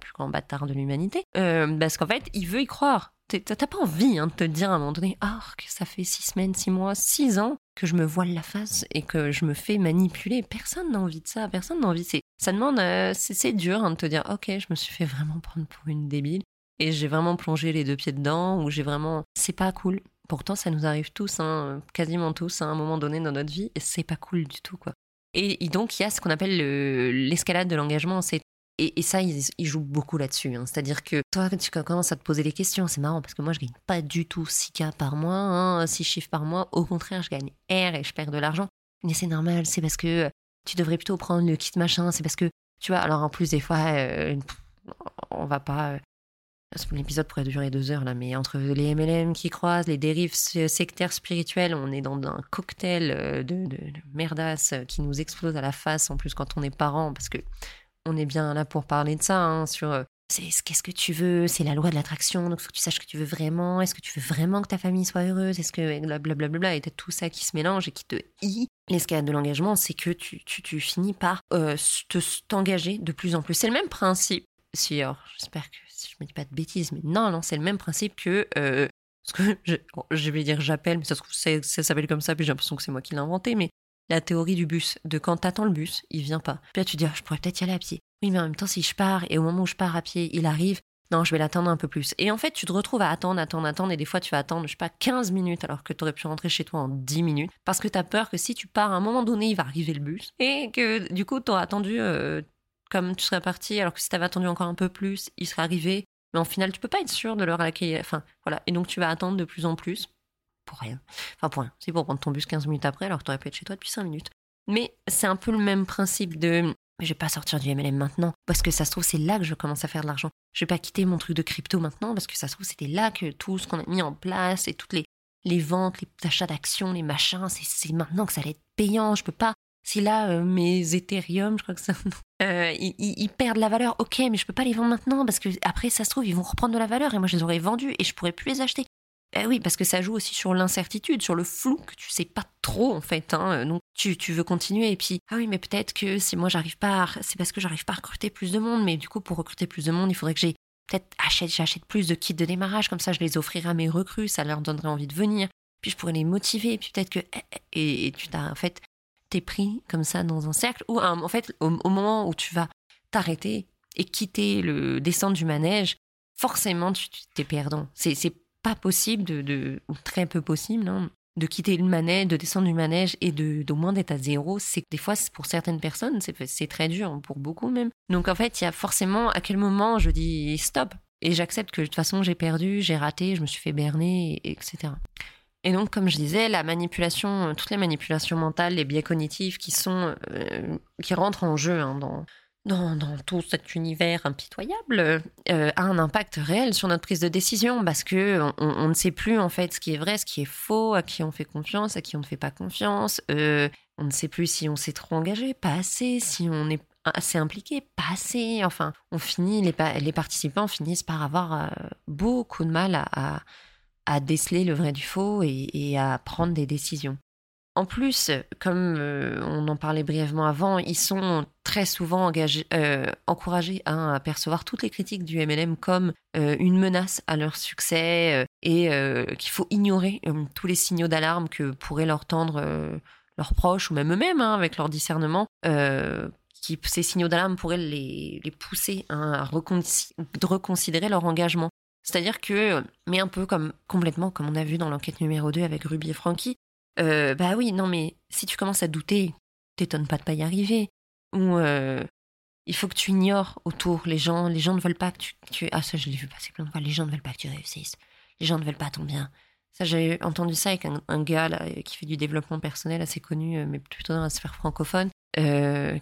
plus grand bâtard de l'humanité. Parce qu'en fait, il veut y croire. T'as pas envie hein, de te dire à un moment donné, ah, que ça fait six semaines, six mois, six ans que je me voile la face et que je me fais manipuler. Personne n'a envie de ça. Personne n'a envie. Ça demande, euh, c'est dur hein, de te dire, ok, je me suis fait vraiment prendre pour une débile et j'ai vraiment plongé les deux pieds dedans ou j'ai vraiment, c'est pas cool. Pourtant, ça nous arrive tous, hein, quasiment tous, à un moment donné dans notre vie, et c'est pas cool du tout, quoi. Et, donc, il y a ce qu'on appelle l'escalade de l'engagement. C'est et, ça, ils, jouent beaucoup là-dessus. Hein. C'est-à-dire que toi, tu commences à te poser des questions, c'est marrant parce que moi, je gagne pas du tout 6K par mois, 6 hein, chiffres par mois. Au contraire, je gagne R et je perds de l'argent. Mais c'est normal, c'est parce que tu devrais plutôt prendre le kit machin. C'est parce que, tu vois, alors en plus, des fois, euh, on va pas. Euh, l'épisode pourrait durer deux heures là, mais entre les MLM qui croisent, les dérives sectaires spirituelles, on est dans un cocktail euh, de, de, de merdasse qui nous explose à la face en plus quand on est parent, parce que on est bien là pour parler de ça, hein, sur euh, qu'est-ce que tu veux, c'est la loi de l'attraction, donc faut que tu saches ce que tu veux vraiment, est-ce que tu veux vraiment que ta famille soit heureuse, est-ce que blablabla, bla, bla, et tout ça qui se mélange et qui te hie. L'escalade de l'engagement, c'est que tu, tu, tu, finis par euh, t'engager de plus en plus. C'est le même principe. Si, j'espère que si je me dis pas de bêtises, mais non, non, c'est le même principe que euh, ce que je, vais dire j'appelle, mais ça s'appelle comme ça, puis j'ai l'impression que c'est moi qui l'ai inventé, mais la théorie du bus, de quand t'attends le bus, il vient pas. Puis là, tu dis, ah, je pourrais peut-être y aller à pied. Oui, mais en même temps, si je pars et au moment où je pars à pied, il arrive, non, je vais l'attendre un peu plus. Et en fait, tu te retrouves à attendre, attendre, attendre, et des fois, tu vas attendre, je sais pas, 15 minutes alors que tu aurais pu rentrer chez toi en 10 minutes, parce que tu as peur que si tu pars, à un moment donné, il va arriver le bus, et que du coup, tu attendu euh, comme tu serais parti, alors que si tu avais attendu encore un peu plus, il serait arrivé. Mais en final, tu peux pas être sûr de l'heure à laquelle. Enfin, voilà. Et donc, tu vas attendre de plus en plus pour rien. Enfin, pour rien. C'est pour prendre ton bus 15 minutes après, alors que tu aurais pu être chez toi depuis 5 minutes. Mais c'est un peu le même principe de je vais pas sortir du MLM maintenant parce que ça se trouve c'est là que je commence à faire de l'argent. Je vais pas quitter mon truc de crypto maintenant parce que ça se trouve c'était là que tout ce qu'on a mis en place et toutes les ventes, les achats d'actions, les machins, c'est maintenant que ça allait être payant. Je peux pas. Si là euh, mes Ethereum, je crois que ça, [laughs] euh, ils, perdent la valeur. Ok, mais je peux pas les vendre maintenant parce que après ça se trouve ils vont reprendre de la valeur et moi je les aurais vendus et je pourrais plus les acheter. Eh oui, parce que ça joue aussi sur l'incertitude, sur le flou que tu sais pas trop en fait. Hein. Donc tu, tu, veux continuer et puis ah oui, mais peut-être que si moi j'arrive pas, c'est parce que j'arrive pas à recruter plus de monde. Mais du coup, pour recruter plus de monde, il faudrait que j'ai peut-être achète, j'achète plus de kits de démarrage comme ça, je les offrirai à mes recrues, ça leur donnerait envie de venir. Puis je pourrais les motiver. Et puis peut-être que eh, eh, et, tu t'as en fait t'es pris comme ça dans un cercle ou en fait au, moment où tu vas t'arrêter et quitter le descendre du manège, forcément tu t'es perdant. C'est pas possible, de, ou très peu possible, hein, de quitter le manège, de descendre du manège et de d'au moins d'être à zéro. C'est des fois, pour certaines personnes, c'est très dur, hein, pour beaucoup même. Donc en fait, il y a forcément à quel moment je dis stop et j'accepte que de toute façon j'ai perdu, j'ai raté, je me suis fait berner, etc. Et donc, comme je disais, la manipulation, toutes les manipulations mentales, les biais cognitifs qui sont, euh, qui rentrent en jeu hein, dans, dans, tout cet univers impitoyable euh, a un impact réel sur notre prise de décision parce que on, ne sait plus en fait ce qui est vrai, ce qui est faux, à qui on fait confiance, à qui on ne fait pas confiance. Euh, on ne sait plus si on s'est trop engagé, pas assez, si on est assez impliqué, pas assez. Enfin, on finit les, les participants finissent par avoir euh, beaucoup de mal à, à, déceler le vrai du faux et à prendre des décisions. En plus, comme euh, on en parlait brièvement avant, ils sont très souvent euh, encouragés à percevoir toutes les critiques du MLM comme euh, une menace à leur succès et qu'il faut ignorer tous les signaux d'alarme que pourraient leur tendre leurs proches ou même eux-mêmes hein, avec leur discernement. ces signaux d'alarme pourraient les, pousser hein, à reconsidérer leur engagement. C'est-à-dire que, mais un peu comme complètement comme on a vu dans l'enquête numéro 2 avec Ruby et Frankie, euh, bah oui, non, mais si tu commences à douter, t'étonnes pas de pas y arriver. Ou euh, il faut que tu ignores autour les gens. Les gens ne veulent pas que tu. Ah, ça, je l'ai vu passer plein de fois. Les gens ne veulent pas que tu réussisses. Les gens ne veulent pas ton bien. Ça, j'ai entendu ça avec un, gars qui fait du développement personnel assez connu, euh, mais plutôt dans la sphère francophone,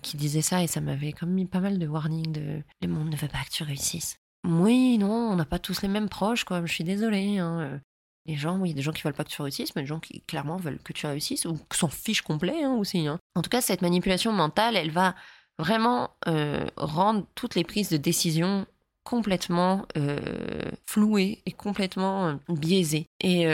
qui disait ça et ça m'avait comme mis pas mal de warning de le monde ne veut pas que tu réussisses. Oui, non, on n'a pas tous les mêmes proches, quoi. Je suis désolée. Hein. Les gens, il y a des gens qui veulent pas que tu réussisses, mais des gens qui clairement veulent que tu réussisses ou s'en fichent complet hein, aussi. Hein. En tout cas, cette manipulation mentale, elle va vraiment euh, rendre toutes les prises de décision complètement euh, floués et complètement euh, biaisés. Et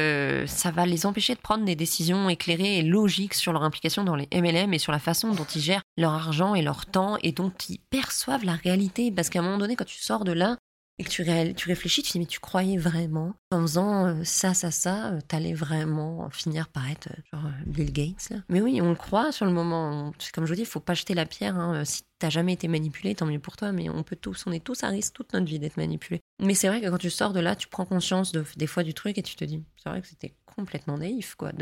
ça va les empêcher de prendre des décisions éclairées et logiques sur leur implication dans les MLM et sur la façon dont ils gèrent leur argent et leur temps et dont ils perçoivent la réalité. Parce qu'à un moment donné, quand tu sors de là, et que tu, réfléchis, tu dis mais tu croyais vraiment en faisant euh, ça, ça, ça, euh, t'allais vraiment finir par être euh, genre Bill Gates là? Mais oui, on croit sur le moment. Comme je vous dis, il faut pas jeter la pierre. Hein. Si t'as jamais été manipulé, tant mieux pour toi. Mais on peut tous, on est tous à risque toute notre vie d'être manipulé. Mais c'est vrai que quand tu sors de là, tu prends conscience de, des fois du truc et tu te dis, c'est vrai que c'était complètement naïf quoi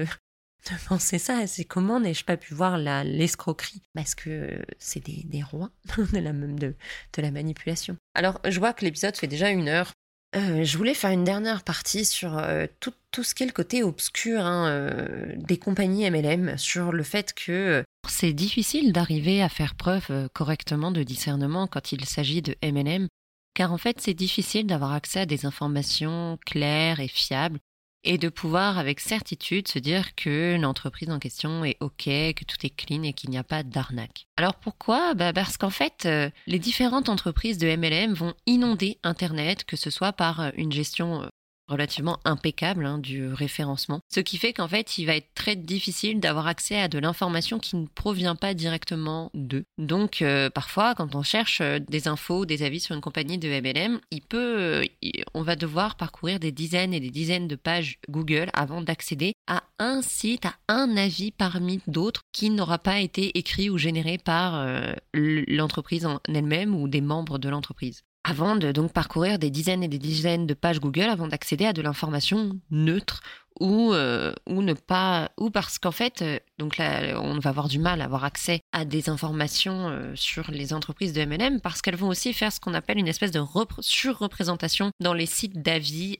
de [laughs] penser ça. C'est comment n'ai-je pas pu voir l'escroquerie? Parce que c'est des, des, rois [laughs] de la, de, de la manipulation. Alors, je vois que l'épisode fait déjà une heure. Euh, je voulais faire une dernière partie sur euh, tout, tout, ce qu'est le côté obscur hein, euh, des compagnies MLM, sur le fait que c'est difficile d'arriver à faire preuve correctement de discernement quand il s'agit de MLM, car en fait c'est difficile d'avoir accès à des informations claires et fiables et de pouvoir avec certitude se dire que l'entreprise en question est OK, que tout est clean et qu'il n'y a pas d'arnaque. Alors pourquoi? Bah Parce qu'en fait, euh, les différentes entreprises de MLM vont inonder Internet, que ce soit par euh, une gestion euh, relativement impeccable hein, du référencement. Ce qui fait qu'en fait, il va être très difficile d'avoir accès à de l'information qui ne provient pas directement d'eux. Donc, euh, parfois, quand on cherche euh, des infos, des avis sur une compagnie de MLM, il peut, euh, on va devoir parcourir des dizaines et des dizaines de pages Google avant d'accéder à un site, à un avis parmi d'autres qui n'aura pas été écrit ou généré par l'entreprise en elle-même ou des membres de l'entreprise avant de donc parcourir des dizaines et des dizaines de pages Google avant d'accéder à de l'information neutre ou euh, ou ne pas ou parce qu'en fait euh, donc là on va avoir du mal à avoir accès à des informations euh, sur les entreprises de M&M parce qu'elles vont aussi faire ce qu'on appelle une espèce de surreprésentation dans les sites d'avis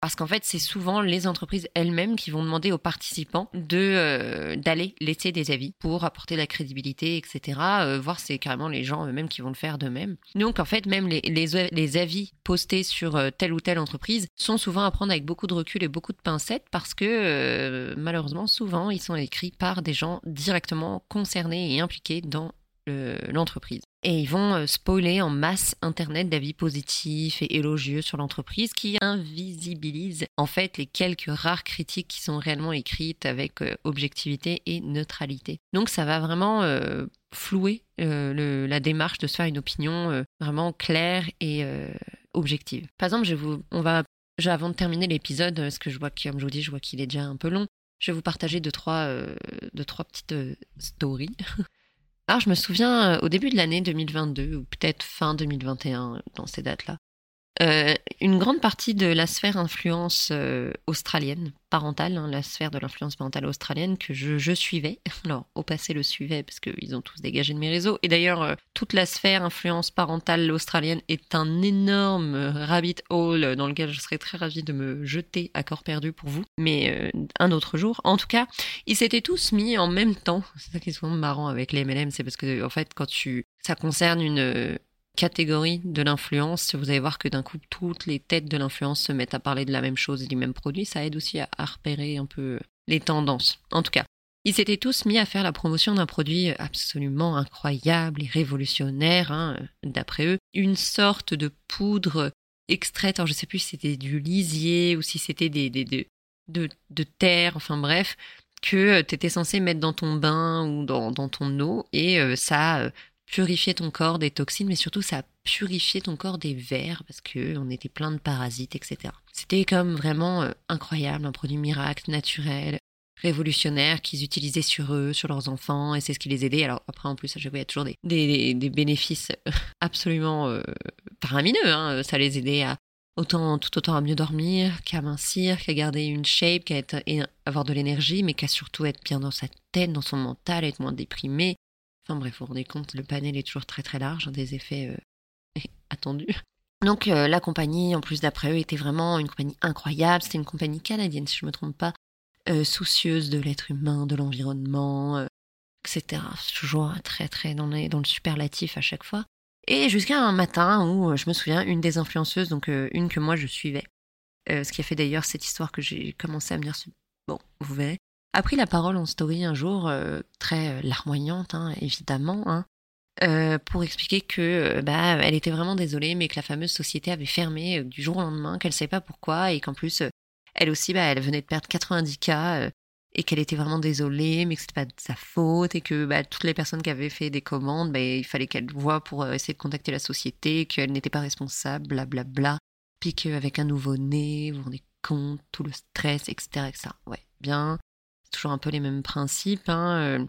parce qu'en fait, c'est souvent les entreprises elles-mêmes qui vont demander aux participants de euh, d'aller laisser des avis pour apporter de la crédibilité, etc. Euh, voire c'est carrément les gens eux-mêmes qui vont le faire d'eux-mêmes. Donc en fait, même les, avis postés sur euh, telle ou telle entreprise sont souvent à prendre avec beaucoup de recul et beaucoup de pincettes parce que euh, malheureusement, souvent, ils sont écrits par des gens directement concernés et impliqués dans l'entreprise. Et ils vont euh, spoiler en masse Internet d'avis positifs et élogieux sur l'entreprise qui invisibilise en fait les quelques rares critiques qui sont réellement écrites avec euh, objectivité et neutralité. Donc ça va vraiment euh, flouer la démarche de se faire une opinion vraiment claire et objective. Par exemple, je vous, on va, avant de terminer l'épisode, parce que je vois, comme je vous je vois qu'il est déjà un peu long, je vais vous partager deux trois, deux, trois petites stories [laughs] Alors, je me souviens euh, au début de l'année 2022, ou peut-être fin 2021, dans ces dates-là, euh, une grande partie de la sphère influence euh, australienne, parentale, hein, la sphère de l'influence parentale australienne que je, suivais. [laughs] Alors, au passé, le suivais parce qu'ils ont tous dégagé de mes réseaux. Et d'ailleurs, euh, toute la sphère influence parentale australienne est un énorme rabbit hole dans lequel je serais très ravie de me jeter à corps perdu pour vous. Mais un autre jour. En tout cas, ils s'étaient tous mis en même temps. C'est ça qui est souvent marrant avec les MLM, c'est parce que, en fait, quand tu, ça concerne une, catégorie de l'influence, vous allez voir que d'un coup, toutes les têtes de l'influence se mettent à parler de la même chose et du même produit. Ça aide aussi à, repérer un peu les tendances. En tout cas, ils s'étaient tous mis à faire la promotion d'un produit absolument incroyable et révolutionnaire, hein, d'après eux. Une sorte de poudre extraite, alors je sais plus si c'était du lisier ou si c'était des, des, de, de terre, enfin bref, que tu étais censé mettre dans ton bain ou dans, dans ton eau et euh, ça euh, purifier ton corps des toxines, mais surtout ça a purifié ton corps des vers parce que on était plein de parasites, etc. C'était comme vraiment euh, incroyable, un produit miracle, naturel, révolutionnaire qu'ils utilisaient sur eux, sur leurs enfants, et c'est ce qui les aidait. Alors après, en plus, y a toujours des, bénéfices absolument euh, faramineux. Hein. Ça les aidait à autant, tout autant à mieux dormir, qu'à mincir, qu'à garder une shape, qu'à avoir de l'énergie, mais qu'à surtout être bien dans sa tête, dans son mental, être moins déprimé, Enfin bref, vous vous rendez compte, le panel est toujours très très large, hein, des effets euh, [laughs] attendus. Donc euh, la compagnie, en plus d'après eux, était vraiment une compagnie incroyable. C'était une compagnie canadienne, si je ne me trompe pas, euh, soucieuse de l'être humain, de l'environnement, etc. Toujours très très dans, dans le superlatif à chaque fois. Et jusqu'à un matin où je me souviens, une des influenceuses, donc une que moi je suivais, ce qui a fait d'ailleurs cette histoire que j'ai commencé à me dire, bon, vous verrez, a pris la parole en story un jour, euh, très euh, larmoyante, hein, évidemment, hein, euh, pour expliquer que bah elle était vraiment désolée, mais que la fameuse société avait fermé du jour au lendemain, qu'elle savait pas pourquoi et qu'en plus elle aussi bah elle venait de perdre 90 k et qu'elle était vraiment désolée, mais que c'était pas de sa faute et que bah, toutes les personnes qui avaient fait des commandes, bah, il fallait qu'elle voie pour essayer de contacter la société, qu'elle n'était pas responsable, blablabla. Bla, bla. Puis qu'avec un nouveau-né, vous vous rendez compte, tout le stress, etc. etc. Ouais, bien. Toujours un peu les mêmes principes. Hein,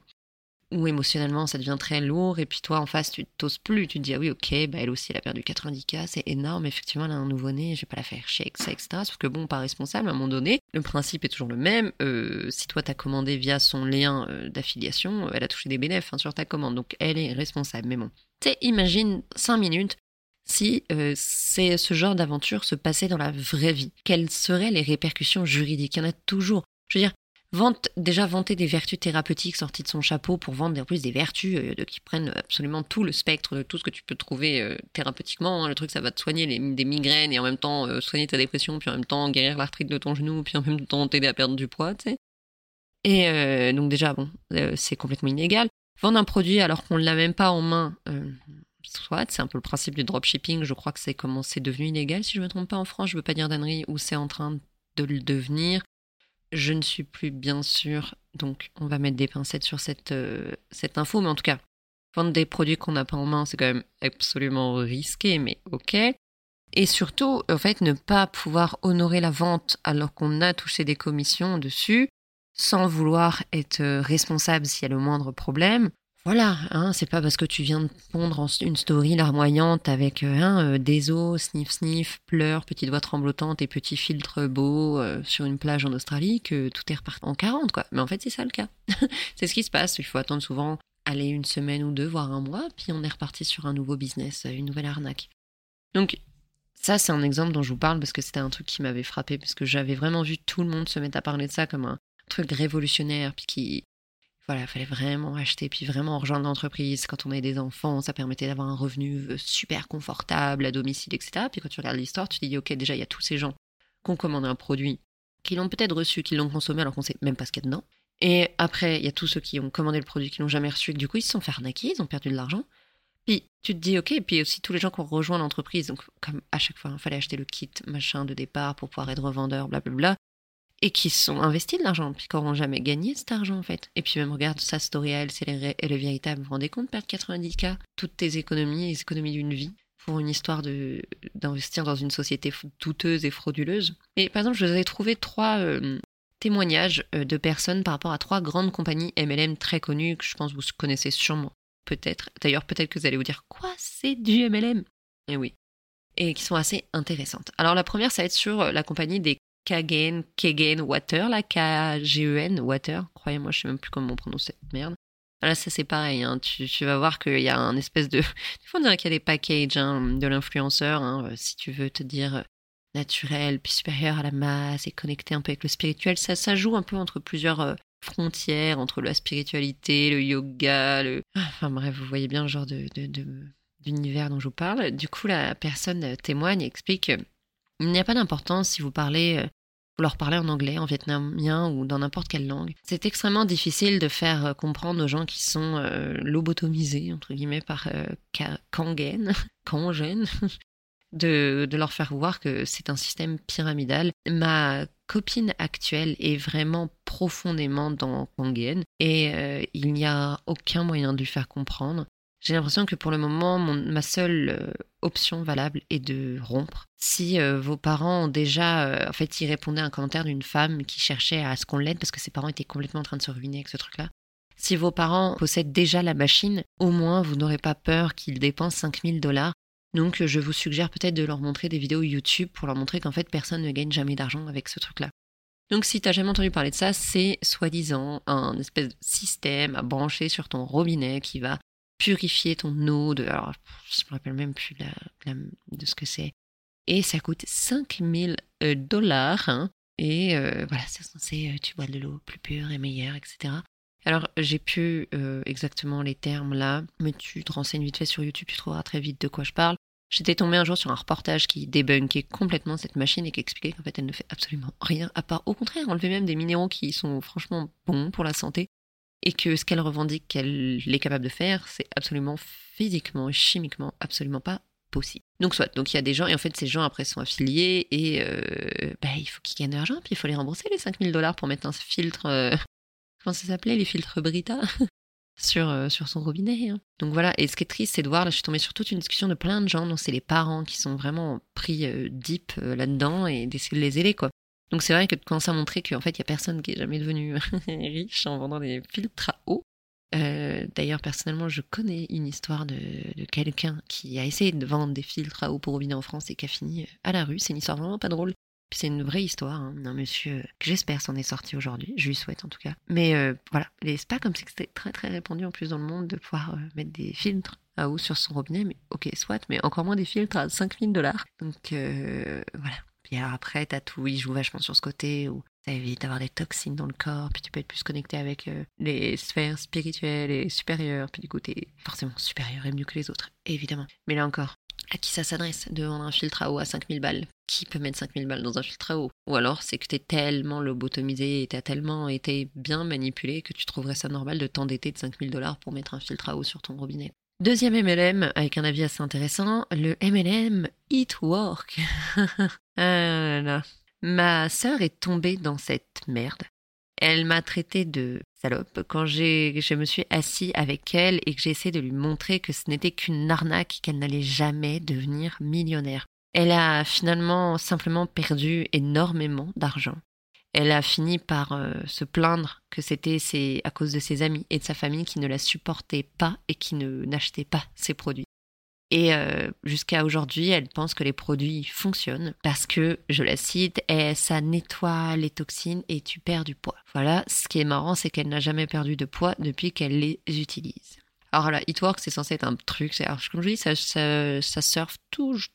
où émotionnellement ça devient très lourd et puis toi en face tu t'oses plus, tu te dis ah oui ok bah elle aussi elle a perdu 90k, c'est énorme, effectivement elle a un nouveau-né, je vais pas la faire chier ça, etc. Sauf que bon, pas responsable à un moment donné, le principe est toujours le même, euh, si toi t'as commandé via son lien euh, d'affiliation, elle a touché des bénéfices hein, sur ta commande, donc elle est responsable, mais bon. Tu imagine 5 minutes si euh, ce genre d'aventure se passait dans la vraie vie, quelles seraient les répercussions juridiques? Il y en a toujours. Je veux dire, Vente, déjà vanter des vertus thérapeutiques sorties de son chapeau pour vendre en plus des vertus euh, de, qui prennent absolument tout le spectre de tout ce que tu peux trouver euh, thérapeutiquement. Hein. Le truc, ça va te soigner les, des migraines et en même temps euh, soigner ta dépression, puis en même temps guérir l'arthrite de ton genou, puis en même temps t'aider à perdre du poids, tu sais. Et donc déjà, bon, c'est complètement illégal. Vendre un produit alors qu'on ne l'a même pas en main, soit, c'est un peu le principe du dropshipping. Je crois que c'est comment c'est devenu illégal, si je me trompe pas en France. Je veux pas dire d'annerie, ou c'est en train de le devenir. Je ne suis plus bien sûr, donc on va mettre des pincettes sur cette, euh, cette info, mais en tout cas, vendre des produits qu'on n'a pas en main, c'est quand même absolument risqué, mais ok. Et surtout, en fait, ne pas pouvoir honorer la vente alors qu'on a touché des commissions dessus, sans vouloir être responsable s'il y a le moindre problème, voilà, hein, c'est pas parce que tu viens de pondre une story larmoyante avec euh, hein, euh, des os, sniff sniff, pleurs, petite voix tremblotante et petit filtre beau euh, sur une plage en Australie que tout est reparti en 40 quoi. Mais en fait c'est ça le cas. [laughs] c'est ce qui se passe. Il faut attendre souvent aller une semaine ou deux, voire un mois, puis on est reparti sur un nouveau business, une nouvelle arnaque. Donc ça c'est un exemple dont je vous parle parce que c'était un truc qui m'avait frappé parce que j'avais vraiment vu tout le monde se mettre à parler de ça comme un truc révolutionnaire puis qui voilà, il fallait vraiment acheter, puis vraiment rejoindre l'entreprise. Quand on avait des enfants, ça permettait d'avoir un revenu euh, super confortable à domicile, etc. Puis quand tu regardes l'histoire, tu te dis, ok, déjà, il y a tous ces gens qui ont commandé un produit, qui l'ont peut-être reçu, qui l'ont consommé alors qu'on sait même pas ce qu'il y a dedans. Et après, il y a tous ceux qui ont commandé le produit, qui l'ont jamais reçu, et que du coup, ils se sont fait ils ont perdu de l'argent. Puis tu te dis, ok, et puis aussi tous les gens qui ont rejoint l'entreprise, donc comme à chaque fois, il fallait acheter le kit machin de départ pour pouvoir être revendeur, blablabla et qui sont investis de l'argent, puis qui n'auront jamais gagné cet argent en fait. Et puis même regarde sa story elle, c'est le, le véritable. Vous vous rendez compte, perdre 90K, toutes tes économies, les économies d'une vie, pour une histoire de d'investir dans une société douteuse et frauduleuse. Et par exemple, je vous avais trouvé trois euh, témoignages euh, de personnes par rapport à trois grandes compagnies MLM très connues, que je pense vous connaissez sûrement, peut-être. D'ailleurs, peut-être que vous allez vous dire, quoi, c'est du MLM Et eh oui. Et qui sont assez intéressantes. Alors la première, ça va être sur euh, la compagnie des Kagen, Kegen Water, la K-G-E-N, Water. Croyez-moi, je sais même plus comment on prononce cette merde. Là, ça c'est pareil. Hein. Tu, vas voir qu'il y a un espèce de. [laughs] Des fois, on dirait qu'il y a des packages hein, de l'influenceur. Hein. Euh, si tu veux te dire euh, naturel, puis supérieur à la masse et connecté un peu avec le spirituel, ça, ça joue un peu entre plusieurs euh, frontières, entre la spiritualité, le yoga, le. Enfin bref, vous voyez bien le genre de, d'univers dont je vous parle. Du coup, la personne témoigne et explique. Il n'y a pas d'importance si vous parlez leur parler en anglais, en vietnamien ou dans n'importe quelle langue. C'est extrêmement difficile de faire euh, comprendre aux gens qui sont euh, lobotomisés, entre guillemets, par euh, Kangen, [laughs] Kangen, [laughs] de, de leur faire voir que c'est un système pyramidal. Ma copine actuelle est vraiment profondément dans Kangen et il n'y a aucun moyen de lui faire comprendre. J'ai l'impression que pour le moment, ma seule euh, option valable est de rompre. Si euh, vos parents ont déjà, euh, en fait, ils répondaient à un commentaire d'une femme qui cherchait à ce qu'on l'aide parce que ses parents étaient complètement en train de se ruiner avec ce truc-là. Si vos parents possèdent déjà la machine, au moins vous n'aurez pas peur qu'ils dépensent 5000 dollars. Donc je vous suggère peut-être de leur montrer des vidéos YouTube pour leur montrer qu'en fait personne ne gagne jamais d'argent avec ce truc-là. Donc si t'as jamais entendu parler de ça, c'est soi-disant un espèce de système à brancher sur ton robinet qui va purifier ton eau de. Alors, je me rappelle même plus de ce que c'est. Et ça coûte 5000 euh, dollars. Hein. et euh, voilà, c'est censé, euh, tu bois de l'eau plus pure et meilleure, etc. Alors, j'ai plus exactement les termes là, mais tu te renseignes vite fait sur YouTube, tu trouveras très vite de quoi je parle. J'étais tombée un jour sur un reportage qui débunkait complètement cette machine et qui expliquait qu'en fait elle ne fait absolument rien à part au contraire enlever même des minéraux qui sont franchement bons pour la santé et que ce qu'elle revendique qu'elle est capable de faire, c'est absolument physiquement, chimiquement, absolument pas possible. Donc soit, donc il y a des gens, et en fait ces gens après sont affiliés, et euh, bah, il faut qu'ils gagnent de l'argent, puis il faut les rembourser les 5000 dollars pour mettre un filtre, euh, [laughs] comment ça s'appelait, les filtres Brita [laughs] sur, euh, sur son robinet. Hein. Donc voilà, et ce qui est triste, c'est de voir, là je suis tombée sur toute une discussion de plein de gens, dont c'est les parents qui sont vraiment pris deep là-dedans, et d'essayer de les aider, quoi. Donc c'est vrai que de commencer à montrer qu'en fait il y a personne qui est jamais devenu [laughs] riche en vendant des filtres à eau, euh, d'ailleurs, personnellement, je connais une histoire de, quelqu'un qui a essayé de vendre des filtres à eau pour robinet en France et qui a fini à la rue. C'est une histoire vraiment pas drôle. c'est une vraie histoire hein, d'un monsieur que j'espère s'en est sorti aujourd'hui. Je lui souhaite en tout cas. Mais euh, voilà, c'est pas comme c'était très très répandu en plus dans le monde de pouvoir euh, mettre des filtres à eau sur son robinet. Mais ok, soit, mais encore moins des filtres à 5000 dollars. Donc voilà. Puis après, t'as tout, il joue vachement sur ce côté où ça évite d'avoir des toxines dans le corps, puis tu peux être plus connecté avec euh, les sphères spirituelles et supérieures, puis du coup t'es forcément supérieur et mieux que les autres, évidemment. Mais là encore, à qui ça s'adresse de vendre un filtre à eau à 5000 balles? Qui peut mettre 5000 balles dans un filtre à eau? Ou alors c'est que t'es tellement lobotomisé et t'as tellement été bien manipulé que tu trouverais ça normal de t'endetter de 5000 dollars pour mettre un filtre à eau sur ton robinet. Deuxième MLM, avec un avis assez intéressant, le MLM Eat Work. [laughs] Ma sœur est tombée dans cette merde. Elle m'a traité de salope quand je me suis assis avec elle et que j'ai essayé de lui montrer que ce n'était qu'une arnaque, qu'elle n'allait jamais devenir millionnaire. Elle a finalement simplement perdu énormément d'argent. Elle a fini par euh, se plaindre que c'était à cause de ses amis et de sa famille qui ne la supportaient pas et qui n'achetaient pas ses produits. Et euh, jusqu'à aujourd'hui, elle pense que les produits fonctionnent parce que, je la cite, eh, ça nettoie les toxines et tu perds du poids. Voilà, ce qui est marrant, c'est qu'elle n'a jamais perdu de poids depuis qu'elle les utilise. Alors là, Eatwork, c'est censé être un truc, alors, comme je dis, ça, ça, ça surfe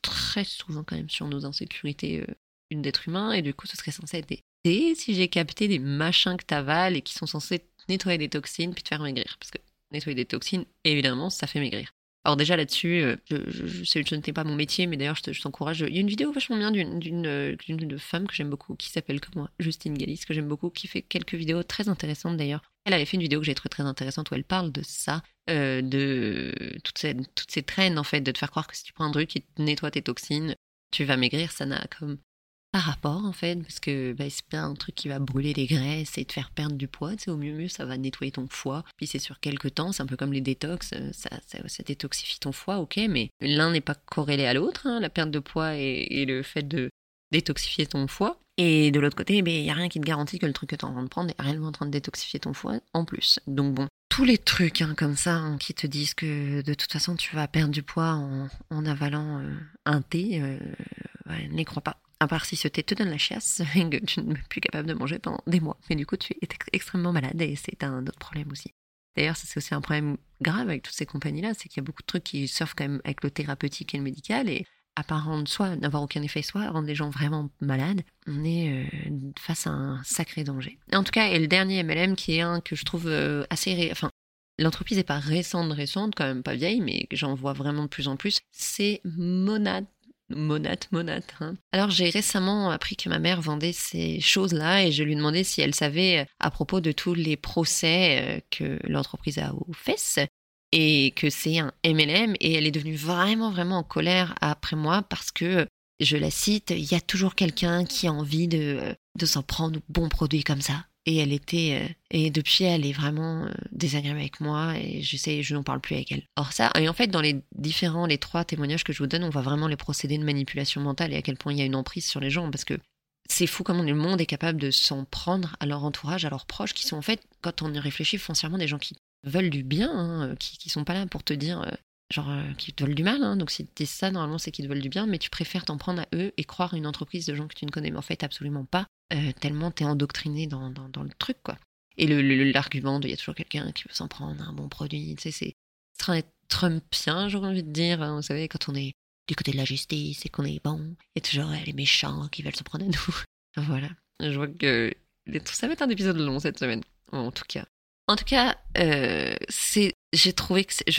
très souvent quand même sur nos insécurités euh, d'être humain, et du coup, ce serait censé être des, si j'ai capté, des machins que t'avales et qui sont censés nettoyer des toxines puis te faire maigrir. Parce que nettoyer des toxines, évidemment, ça fait maigrir. Alors déjà là-dessus, euh, je, je, je, ne sais pas mon métier, mais d'ailleurs je t'encourage. Il y a une vidéo vachement bien d'une euh, femme que j'aime beaucoup, qui s'appelle comme moi, Justine Galis, que j'aime beaucoup, qui fait quelques vidéos très intéressantes d'ailleurs. Elle avait fait une vidéo que j'ai trouvée très intéressante où elle parle de ça, euh, de toutes ces, toutes ces traînes en fait, de te faire croire que si tu prends un truc qui nettoie tes toxines, tu vas maigrir. Ça n'a comme par rapport en fait, parce que bah, c'est pas un truc qui va brûler les graisses et te faire perdre du poids, c'est au mieux mieux ça va nettoyer ton foie, puis c'est sur quelques temps, c'est un peu comme les détox, euh, ça, ça, détoxifie ton foie, ok, mais l'un n'est pas corrélé à l'autre, hein, la perte de poids et, le fait de détoxifier ton foie. Et de l'autre côté, il n'y a rien qui te garantit que le truc que tu es en train de prendre est réellement en train de détoxifier ton foie en plus. Donc bon, tous les trucs hein, comme ça hein, qui te disent que de toute façon tu vas perdre du poids en, avalant euh, un thé, euh, n'y crois pas. À part si ce thé te donne la chiasse [laughs] et que tu n'es plus capable de manger pendant des mois. Mais du coup, tu es extrêmement malade et c'est un autre problème aussi. D'ailleurs, c'est aussi un problème grave avec toutes ces compagnies-là, c'est qu'il y a beaucoup de trucs qui surfent quand même avec le thérapeutique et le médical et à part rendre soit n'avoir aucun effet, soit rendre les gens vraiment malades, on est euh, face à un sacré danger. En tout cas, et le dernier MLM qui est un que je trouve euh, assez... Ré... Enfin, l'entreprise n'est pas récente, récente, quand même pas vieille, mais j'en vois vraiment de plus en plus, c'est Monad Monate, monate. Hein. Alors j'ai récemment appris que ma mère vendait ces choses-là et je lui demandais si elle savait euh, à propos de tous les procès euh, que l'entreprise a aux fesses et que c'est un MLM et elle est devenue vraiment vraiment en colère après moi parce que je la cite, il y a toujours quelqu'un qui a envie de, euh, de s'en prendre aux bons produits comme ça et elle était euh, et depuis elle est vraiment euh, désagréable avec moi et je sais je n'en parle plus avec elle. Or ça et en fait dans les différents les trois témoignages que je vous donne, on voit vraiment les procédés de manipulation mentale et à quel point il y a une emprise sur les gens parce que c'est fou comment le monde est capable de s'en prendre à leur entourage, à leurs proches qui sont en fait quand on y réfléchit foncièrement des gens qui veulent du bien, hein, qui qui sont pas là pour te dire euh, genre qui te veulent du mal. Hein. Donc si tu ça, normalement c'est qu'ils te veulent du bien, mais tu préfères t'en prendre à eux et croire une entreprise de gens que tu ne connais mais en fait absolument pas. Euh, tellement t'es endoctriné dans, dans, le truc, quoi. Et l'argument de il y a toujours quelqu'un qui veut s'en prendre un bon produit, tu sais, c'est très trumpien, j'aurais envie de dire. Hein, vous savez, quand on est du côté de la justice et qu'on est bon, il y a toujours les méchants qui veulent s'en prendre à nous. [laughs] voilà. Je vois que ça va être un épisode long cette semaine, en tout cas. En tout cas, euh, je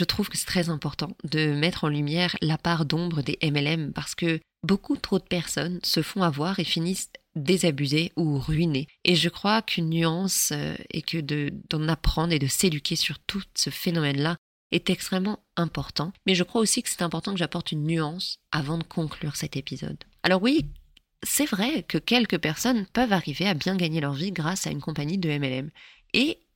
trouve que c'est très important de mettre en lumière la part d'ombre des MLM parce que beaucoup trop de personnes se font avoir et finissent désabusées ou ruinées. Et je crois qu'une nuance euh, et que d'en apprendre et de s'éduquer sur tout ce phénomène-là est extrêmement important. Mais je crois aussi que c'est important que j'apporte une nuance avant de conclure cet épisode. Alors oui, c'est vrai que quelques personnes peuvent arriver à bien gagner leur vie grâce à une compagnie de MLM.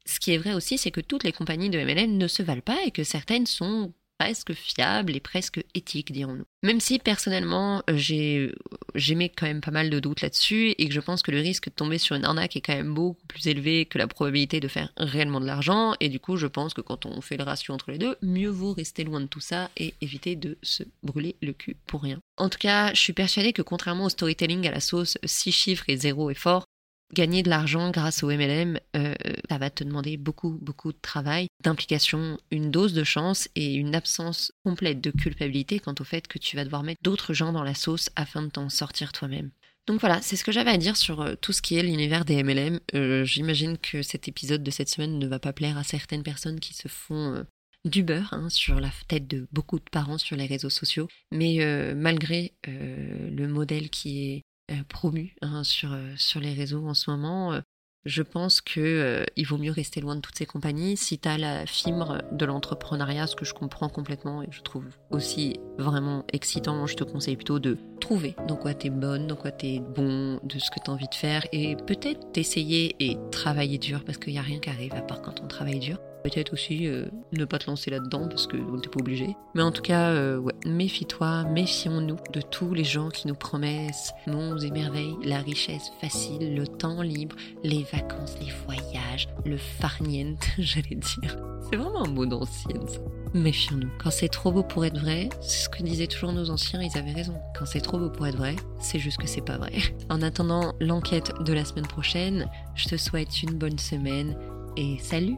Ce qui est vrai aussi, c'est que toutes les compagnies de MLM ne se valent pas et que certaines sont presque fiables et presque éthiques, dirons-nous. Même si personnellement, j'ai j'émets quand même pas mal de doutes là-dessus et que je pense que le risque de tomber sur une arnaque est quand même beaucoup plus élevé que la probabilité de faire réellement de l'argent. Et du coup, je pense que quand on fait le ratio entre les deux, mieux vaut rester loin de tout ça et éviter de se brûler le cul pour rien. En tout cas, je suis persuadée que contrairement au storytelling à la sauce 6 chiffres et 0 effort, gagner de l'argent grâce au MLM, euh, ça va te demander beaucoup, beaucoup de travail, d'implication, une dose de chance et une absence complète de culpabilité quant au fait que tu vas devoir mettre d'autres gens dans la sauce afin de t'en sortir toi-même. Donc voilà, c'est ce que j'avais à dire sur euh, tout ce qui est l'univers des MLM. Euh, j'imagine que cet épisode de cette semaine ne va pas plaire à certaines personnes qui se font du beurre hein, sur la tête de beaucoup de parents sur les réseaux sociaux. Mais malgré le modèle qui est promu hein, sur, euh, sur les réseaux en ce moment. Euh, je pense que il vaut mieux rester loin de toutes ces compagnies. Si tu as la fibre de l'entrepreneuriat, ce que je comprends complètement et je trouve aussi vraiment excitant, je te conseille plutôt de trouver dans quoi tu es bonne, dans quoi tu es bon, de ce que tu as envie de faire et peut-être t'essayer et travailler dur parce qu'il n'y a rien qui arrive à part quand on travaille dur. Peut-être aussi euh, ne pas te lancer là-dedans parce que t'es pas obligé. Mais en tout cas, euh, ouais, méfie-toi, méfions-nous de tous les gens qui nous promettent monts et merveilles, la richesse facile, le temps libre, les vacances, les voyages, le farniente, [laughs] j'allais dire. C'est vraiment un mot d'ancienne ça. Méfions-nous. Quand c'est trop beau pour être vrai, c'est ce que disaient toujours nos anciens, ils avaient raison. Quand c'est trop beau pour être vrai, c'est juste que c'est pas vrai. [laughs] En attendant l'enquête de la semaine prochaine, je te souhaite une bonne semaine et salut